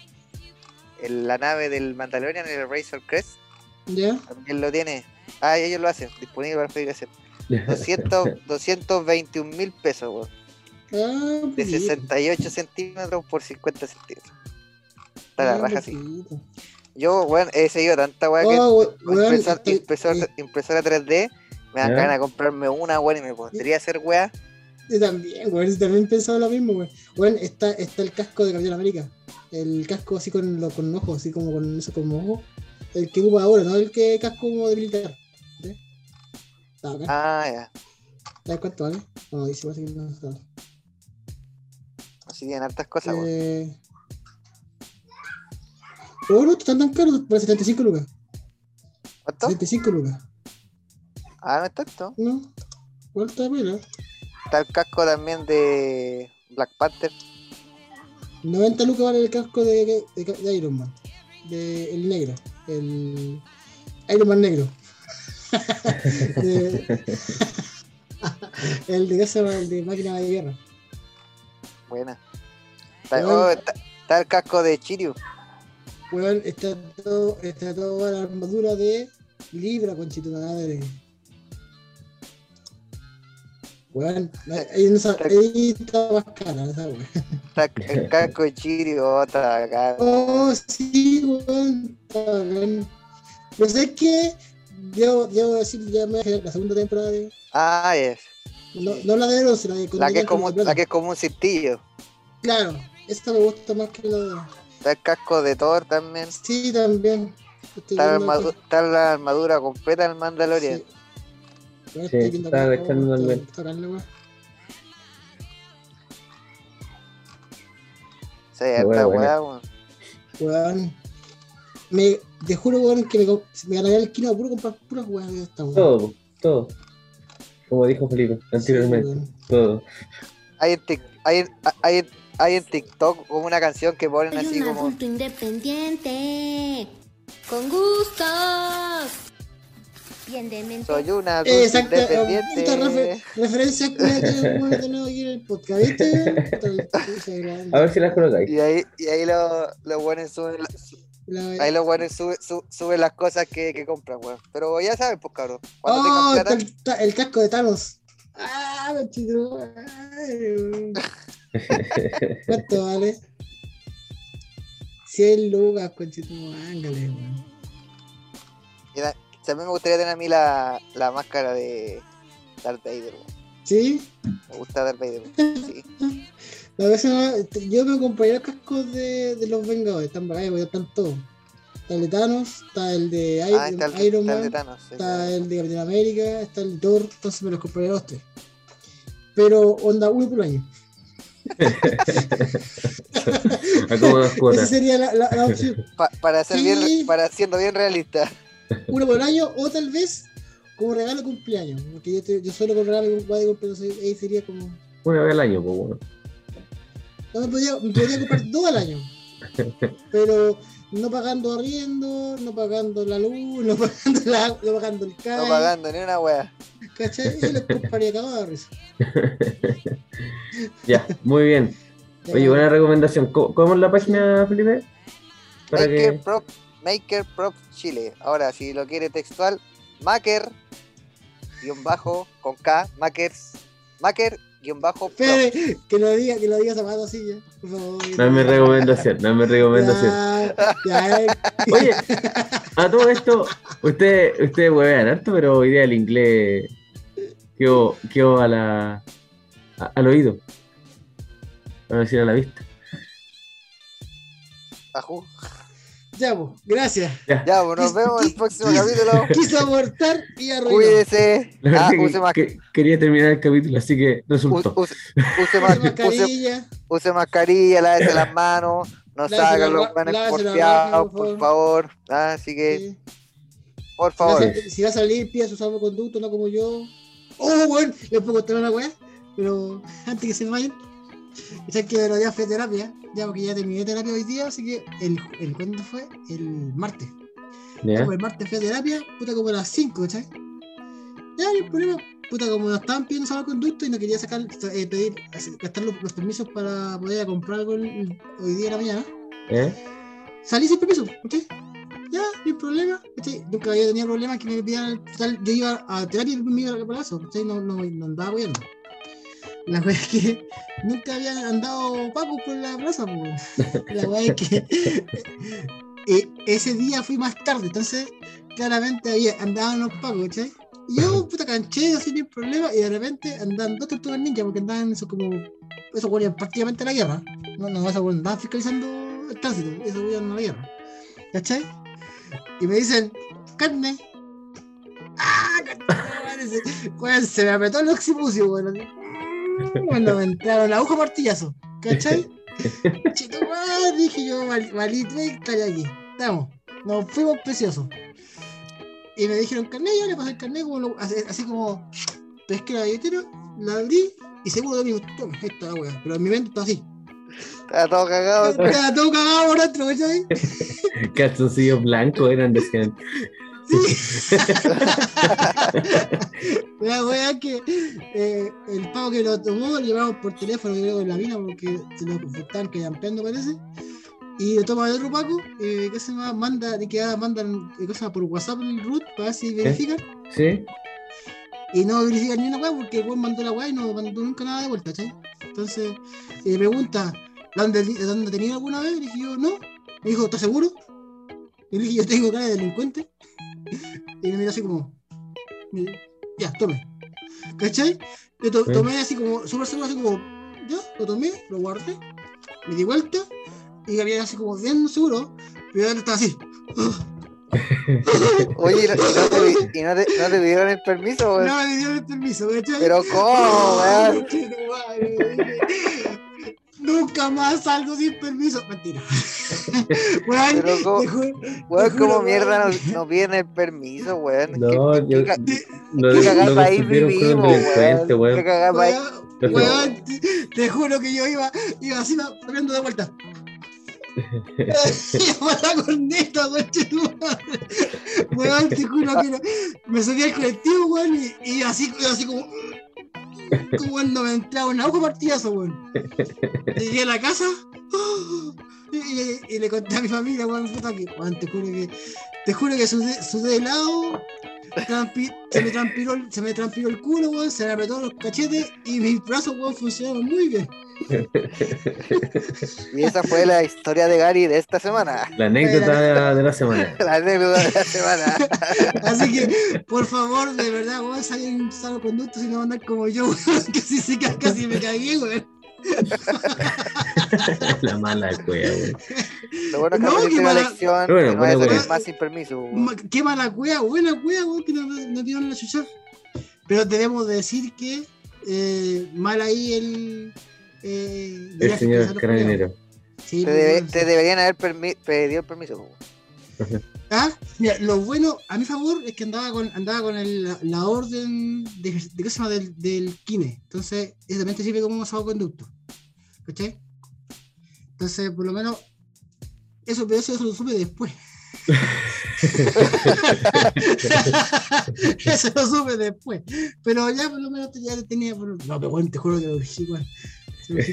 el- la nave del Mandalorian, el Razor Crest, ¿Ya? también lo tiene. Ah, ellos lo hacen, disponible para fabricación. 200, 221 mil pesos, weón. Ah, De poquito. 68 centímetros por 50 centímetros. Está Ah, la un raja así. Yo, weón, he seguido tanta weá que Oh, con weón, impresor- estoy- impresor- eh, impresora 3D me dan ganas de comprarme una, weón, y me pondría a hacer weá. Yo también, weón, yo también pensaba lo mismo, weón. Weón, está, está el casco de Capitán América. El casco así con, lo, con ojos, así como con eso como ojo. El que ocupa ahora, no el que casco como de militar. Ah, ya. ¿Sabes cuánto vale? No, dice, parece que no sabe. Así tienen hartas cosas. Eh... Oh, no, están tan caros, por 75 lucas. ¿Cuánto? 75 lucas. Ah, no es tanto. No, está pena. Está el casco también de Black Panther. 90 lucas vale el casco de, de, de Iron Man. De, el negro. El Iron Man negro. De- el de casa, el de máquina de guerra. Buena. Está, oh, está- está el casco de Chiryu. Weón, está todo, está toda la armadura de Libra, conchito de madre. Weón, ahí, no sa- ahí está más cara esa weón. Está el casco de Chiryu. Oh, está acá. Oh, sí, weón. Está. Pero ¿sabes qué? Debo, debo decir, ya me la segunda temporada de. Ah, es. No, no la de Eros, la de La que como, la que es como un cintillo. Claro, esta me gusta más que la de. Está el casco de Thor también. Sí, también. Estoy Está la, armadu- está armadura completa del Mandalorian. Sí. Sí, está la weá. Sí, buena. weá, weón. Weón. Me, te juro, weón, que me, me ganaría el kilo puro comprar puras weas de esta weón. Todo, todo. Como dijo Felipe anteriormente, Sí, todo. Hay en, hay, en- hay, en- hay en TikTok como una canción que ponen Soy así un como. adulto independiente. Con gustos. Bien de mente. Soy una adulto Exacto, puta independiente. refer- referencia que aquí en el podcast. A ver si las colocáis. Y ahí, y ahí los los buenos suben, la- La- ahí los buenos sube- su- suben las cosas que, que compran, weón. Pero ya saben, pues cabrón. Cuando Oh, está plata, el, el casco de Thanos. Ah, machito. ¿Cuánto vale? 100 lucas, conchito, ángale, weón. mí me gustaría tener a mí la, la máscara de Darth Vader, weón. ¿Sí? Me gusta Darth Vader, weón. Sí. La vez yo me compraría cascos de, de los Vengadores, están bacanes, porque están todos. Está el de Thanos, está el de Iron, Ah, está el, Iron está el Man, de Thanos. sí, está sí. el de Capitán América, está el de Thor, entonces me los compraría los tres. Pero onda uno por año. Esa sería la, la- la opción. Pa- para ser Sí. bien, para siendo bien realista. Uno por año o tal vez como regalo de cumpleaños. Porque yo, te- yo solo con regalo de cumpleaños, ahí sería como... Una vez al año, pues bueno. No me podría, me podría comprar dos al año. Pero no pagando arriendo, no pagando la luz, no pagando, la, no pagando el CAE. No pagando ni una wea. ¿Cachai? Y les compraría risa. Ya, muy bien. Oye, buena recomendación. ¿Cómo, cómo es la página, Felipe? Para Maker que. Prop, Maker Prop Chile. Ahora, si lo quiere textual, Maker, guion bajo, con K, Makers, Maker, guion bajo. Espere, que lo diga, que lo diga Zapato así ya. Por favor. No es mi recomendación, no es mi recomendación. Ya, ya, Oye, a todo esto, ustedes usted huevean harto, pero hoy día el inglés quedó, quedó a la, a- al oído. Vamos a decir a la vista. Ajú. Ya, pues, gracias. Ya, pues nos vemos en el próximo capítulo. Quiso abortar y arruinó. Cuídese. Ah, que- use, mas- que- quería terminar el capítulo, así que u- resultó. use, use, Use use, mascarilla. use mascarilla, lávese las manos, no salgan los la porfiados, por favor. Ah, Así que, Sí. por Si va, a favor. si va a salir, pida su salvoconducto, no como yo. Oh, bueno, les puedo contar una weá, pero antes que se me vayan. Que bueno, ya fue terapia, ya porque ya terminé terapia hoy día, así que el, el ¿cuándo fue? El martes. Como el martes fui a terapia, puta como a las 5, ¿cachai? Ya, no hay problema. Puta, como nos estaban pidiendo salvoconducto y no quería sacar, eh, pedir, gastar los, los permisos para poder ir a comprar algo el- hoy día en la mañana. ¿Eh? salí sin permiso, ¿cachai? Ya, no hay problema, ¿cachai? Nunca había tenido problemas que me pidieran, total, yo iba a terapia y me iba a palazo, ¿cachai? No, no, no andaba apoyando. La wea es que nunca habían andado pacos por la plaza, pues. La wea es que eh, ese día fui más tarde, entonces claramente había, andaban los pacos, ¿cachai? Y yo, puta, canché así sin problema y de repente andaban dos tortugas ninja porque andaban eso como, eso bueno, prácticamente la guerra. No, no, eso andaban fiscalizando el tránsito, eso bueno, en la guerra. ¿Cachai? Y me dicen, carne. ¡Ah! carne, se- weón, se me apretó el occipucio, weón. Cuando me entraron la aguja martillazo, ¿cachai? Chito, madre, dije yo, valí, valí 30 ya aquí. Estamos, nos fuimos preciosos. Y me dijeron carne, yo le pasé el carne como lo- así, así como pesqué la billetera, la abrí y seguro de mí, toma, esta es la weá. Pero en mi mente está así. Está todo cagado. Estaba todo cagado por dentro, ¿cachai? Calzoncillos blancos eran, decían. Sí. La es que eh, el pavo que lo tomó lo llevamos por teléfono, creo, en la mina, porque se lo estaban campeando, parece. Y lo toma de otro Paco, eh, que se llama, manda, de que ah, mandan eh, cosas por WhatsApp el root para ver si verifican. ¿Sí? Y no verifican ni una weá porque el weón mandó la weá y no mandó nunca nada de vuelta, ¿cachai? Entonces, me pregunta, ¿dónde, ¿dónde tenía alguna vez? Le dije yo, no. Me dijo, ¿estás seguro? Y le dije, yo tengo cara de delincuente. Y me miró así como, ya, tome. ¿Cachai? Yo to- Sí. tomé así como, súper seguro, así como, ya, lo tomé, lo guardé, me di vuelta y había así como bien seguro, pero él estaba así. Oye, ¿y no, te, no te- no te dieron el permiso, weón? No me dieron el permiso, ¿cachai? Pero ¿cómo, weón? Nunca más salgo sin permiso. Mentira. Weón, Pero ¿cómo- te ju- Weón, te ¿cómo juro, mierda no, no piden el permiso, weón? ¿Qué- No, qué- yo. qué qué con un vivimos, weón? te, te juro que yo iba, iba así cambiando de vuelta. La corneta. Weón, te juro que no- me subí al colectivo, weón, y, y así, y así como. Cuando me entraba un auto partidazo, weón. Llegué a la casa y, y- y le conté a mi familia, weón, puta que, weón, te juro que, te juro que sudé, sudé de lado, trampi- se me transpiró, el- se me transpiró el culo, weón, se me apretó los cachetes y mis brazos, weón, funcionaron muy bien. Y esa fue la historia de Gary de esta semana. La anécdota de la, de la semana. La anécdota de la semana. Así que, por favor, de verdad, weón, salen un salvoconducto si no andar como yo, weón, que si se casi me cagué, weón. la mala cueva, weón. Lo bueno que No, qué la mala- lección. Pero bueno, que no wea. más sin permiso. Ma- Qué mala cueva, buena cueva, weón, que nos no dieron la chucha. Pero debemos decir que eh, mal ahí el. Eh, El señor carabinero. Sí, Te, pues, debe- te deberían haber permi- pedido el permiso. Ah, mira, lo bueno, a mi favor, es que andaba con, andaba con el- la, la orden de, de, ¿qué se llama? del, del KINE. Entonces, eso también te sirve como un salvoconducto. ¿Cachai? Entonces, por lo menos, eso, pero eso, eso lo supe después. eso lo supe después. Pero ya por lo menos ya tenía. por- No, pero bueno, te juro que lo dije,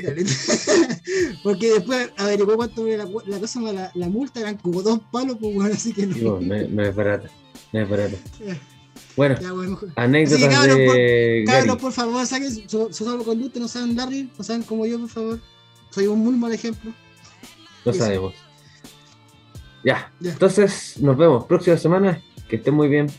caleta. Porque después averiguó cuánto era la, la cosa, la, la multa, eran como dos palos, pues bueno, así que no. Digo, no, no es barata. No es barata. Bueno, anécdotas cabros, de Cabros, Gary. por favor, saquen su, su salvoconducto, no sean Larry, no sean como yo, por favor. Soy un muy mal ejemplo. No sabemos. Ya, Ya. entonces nos vemos próxima semana. Que estén muy bien.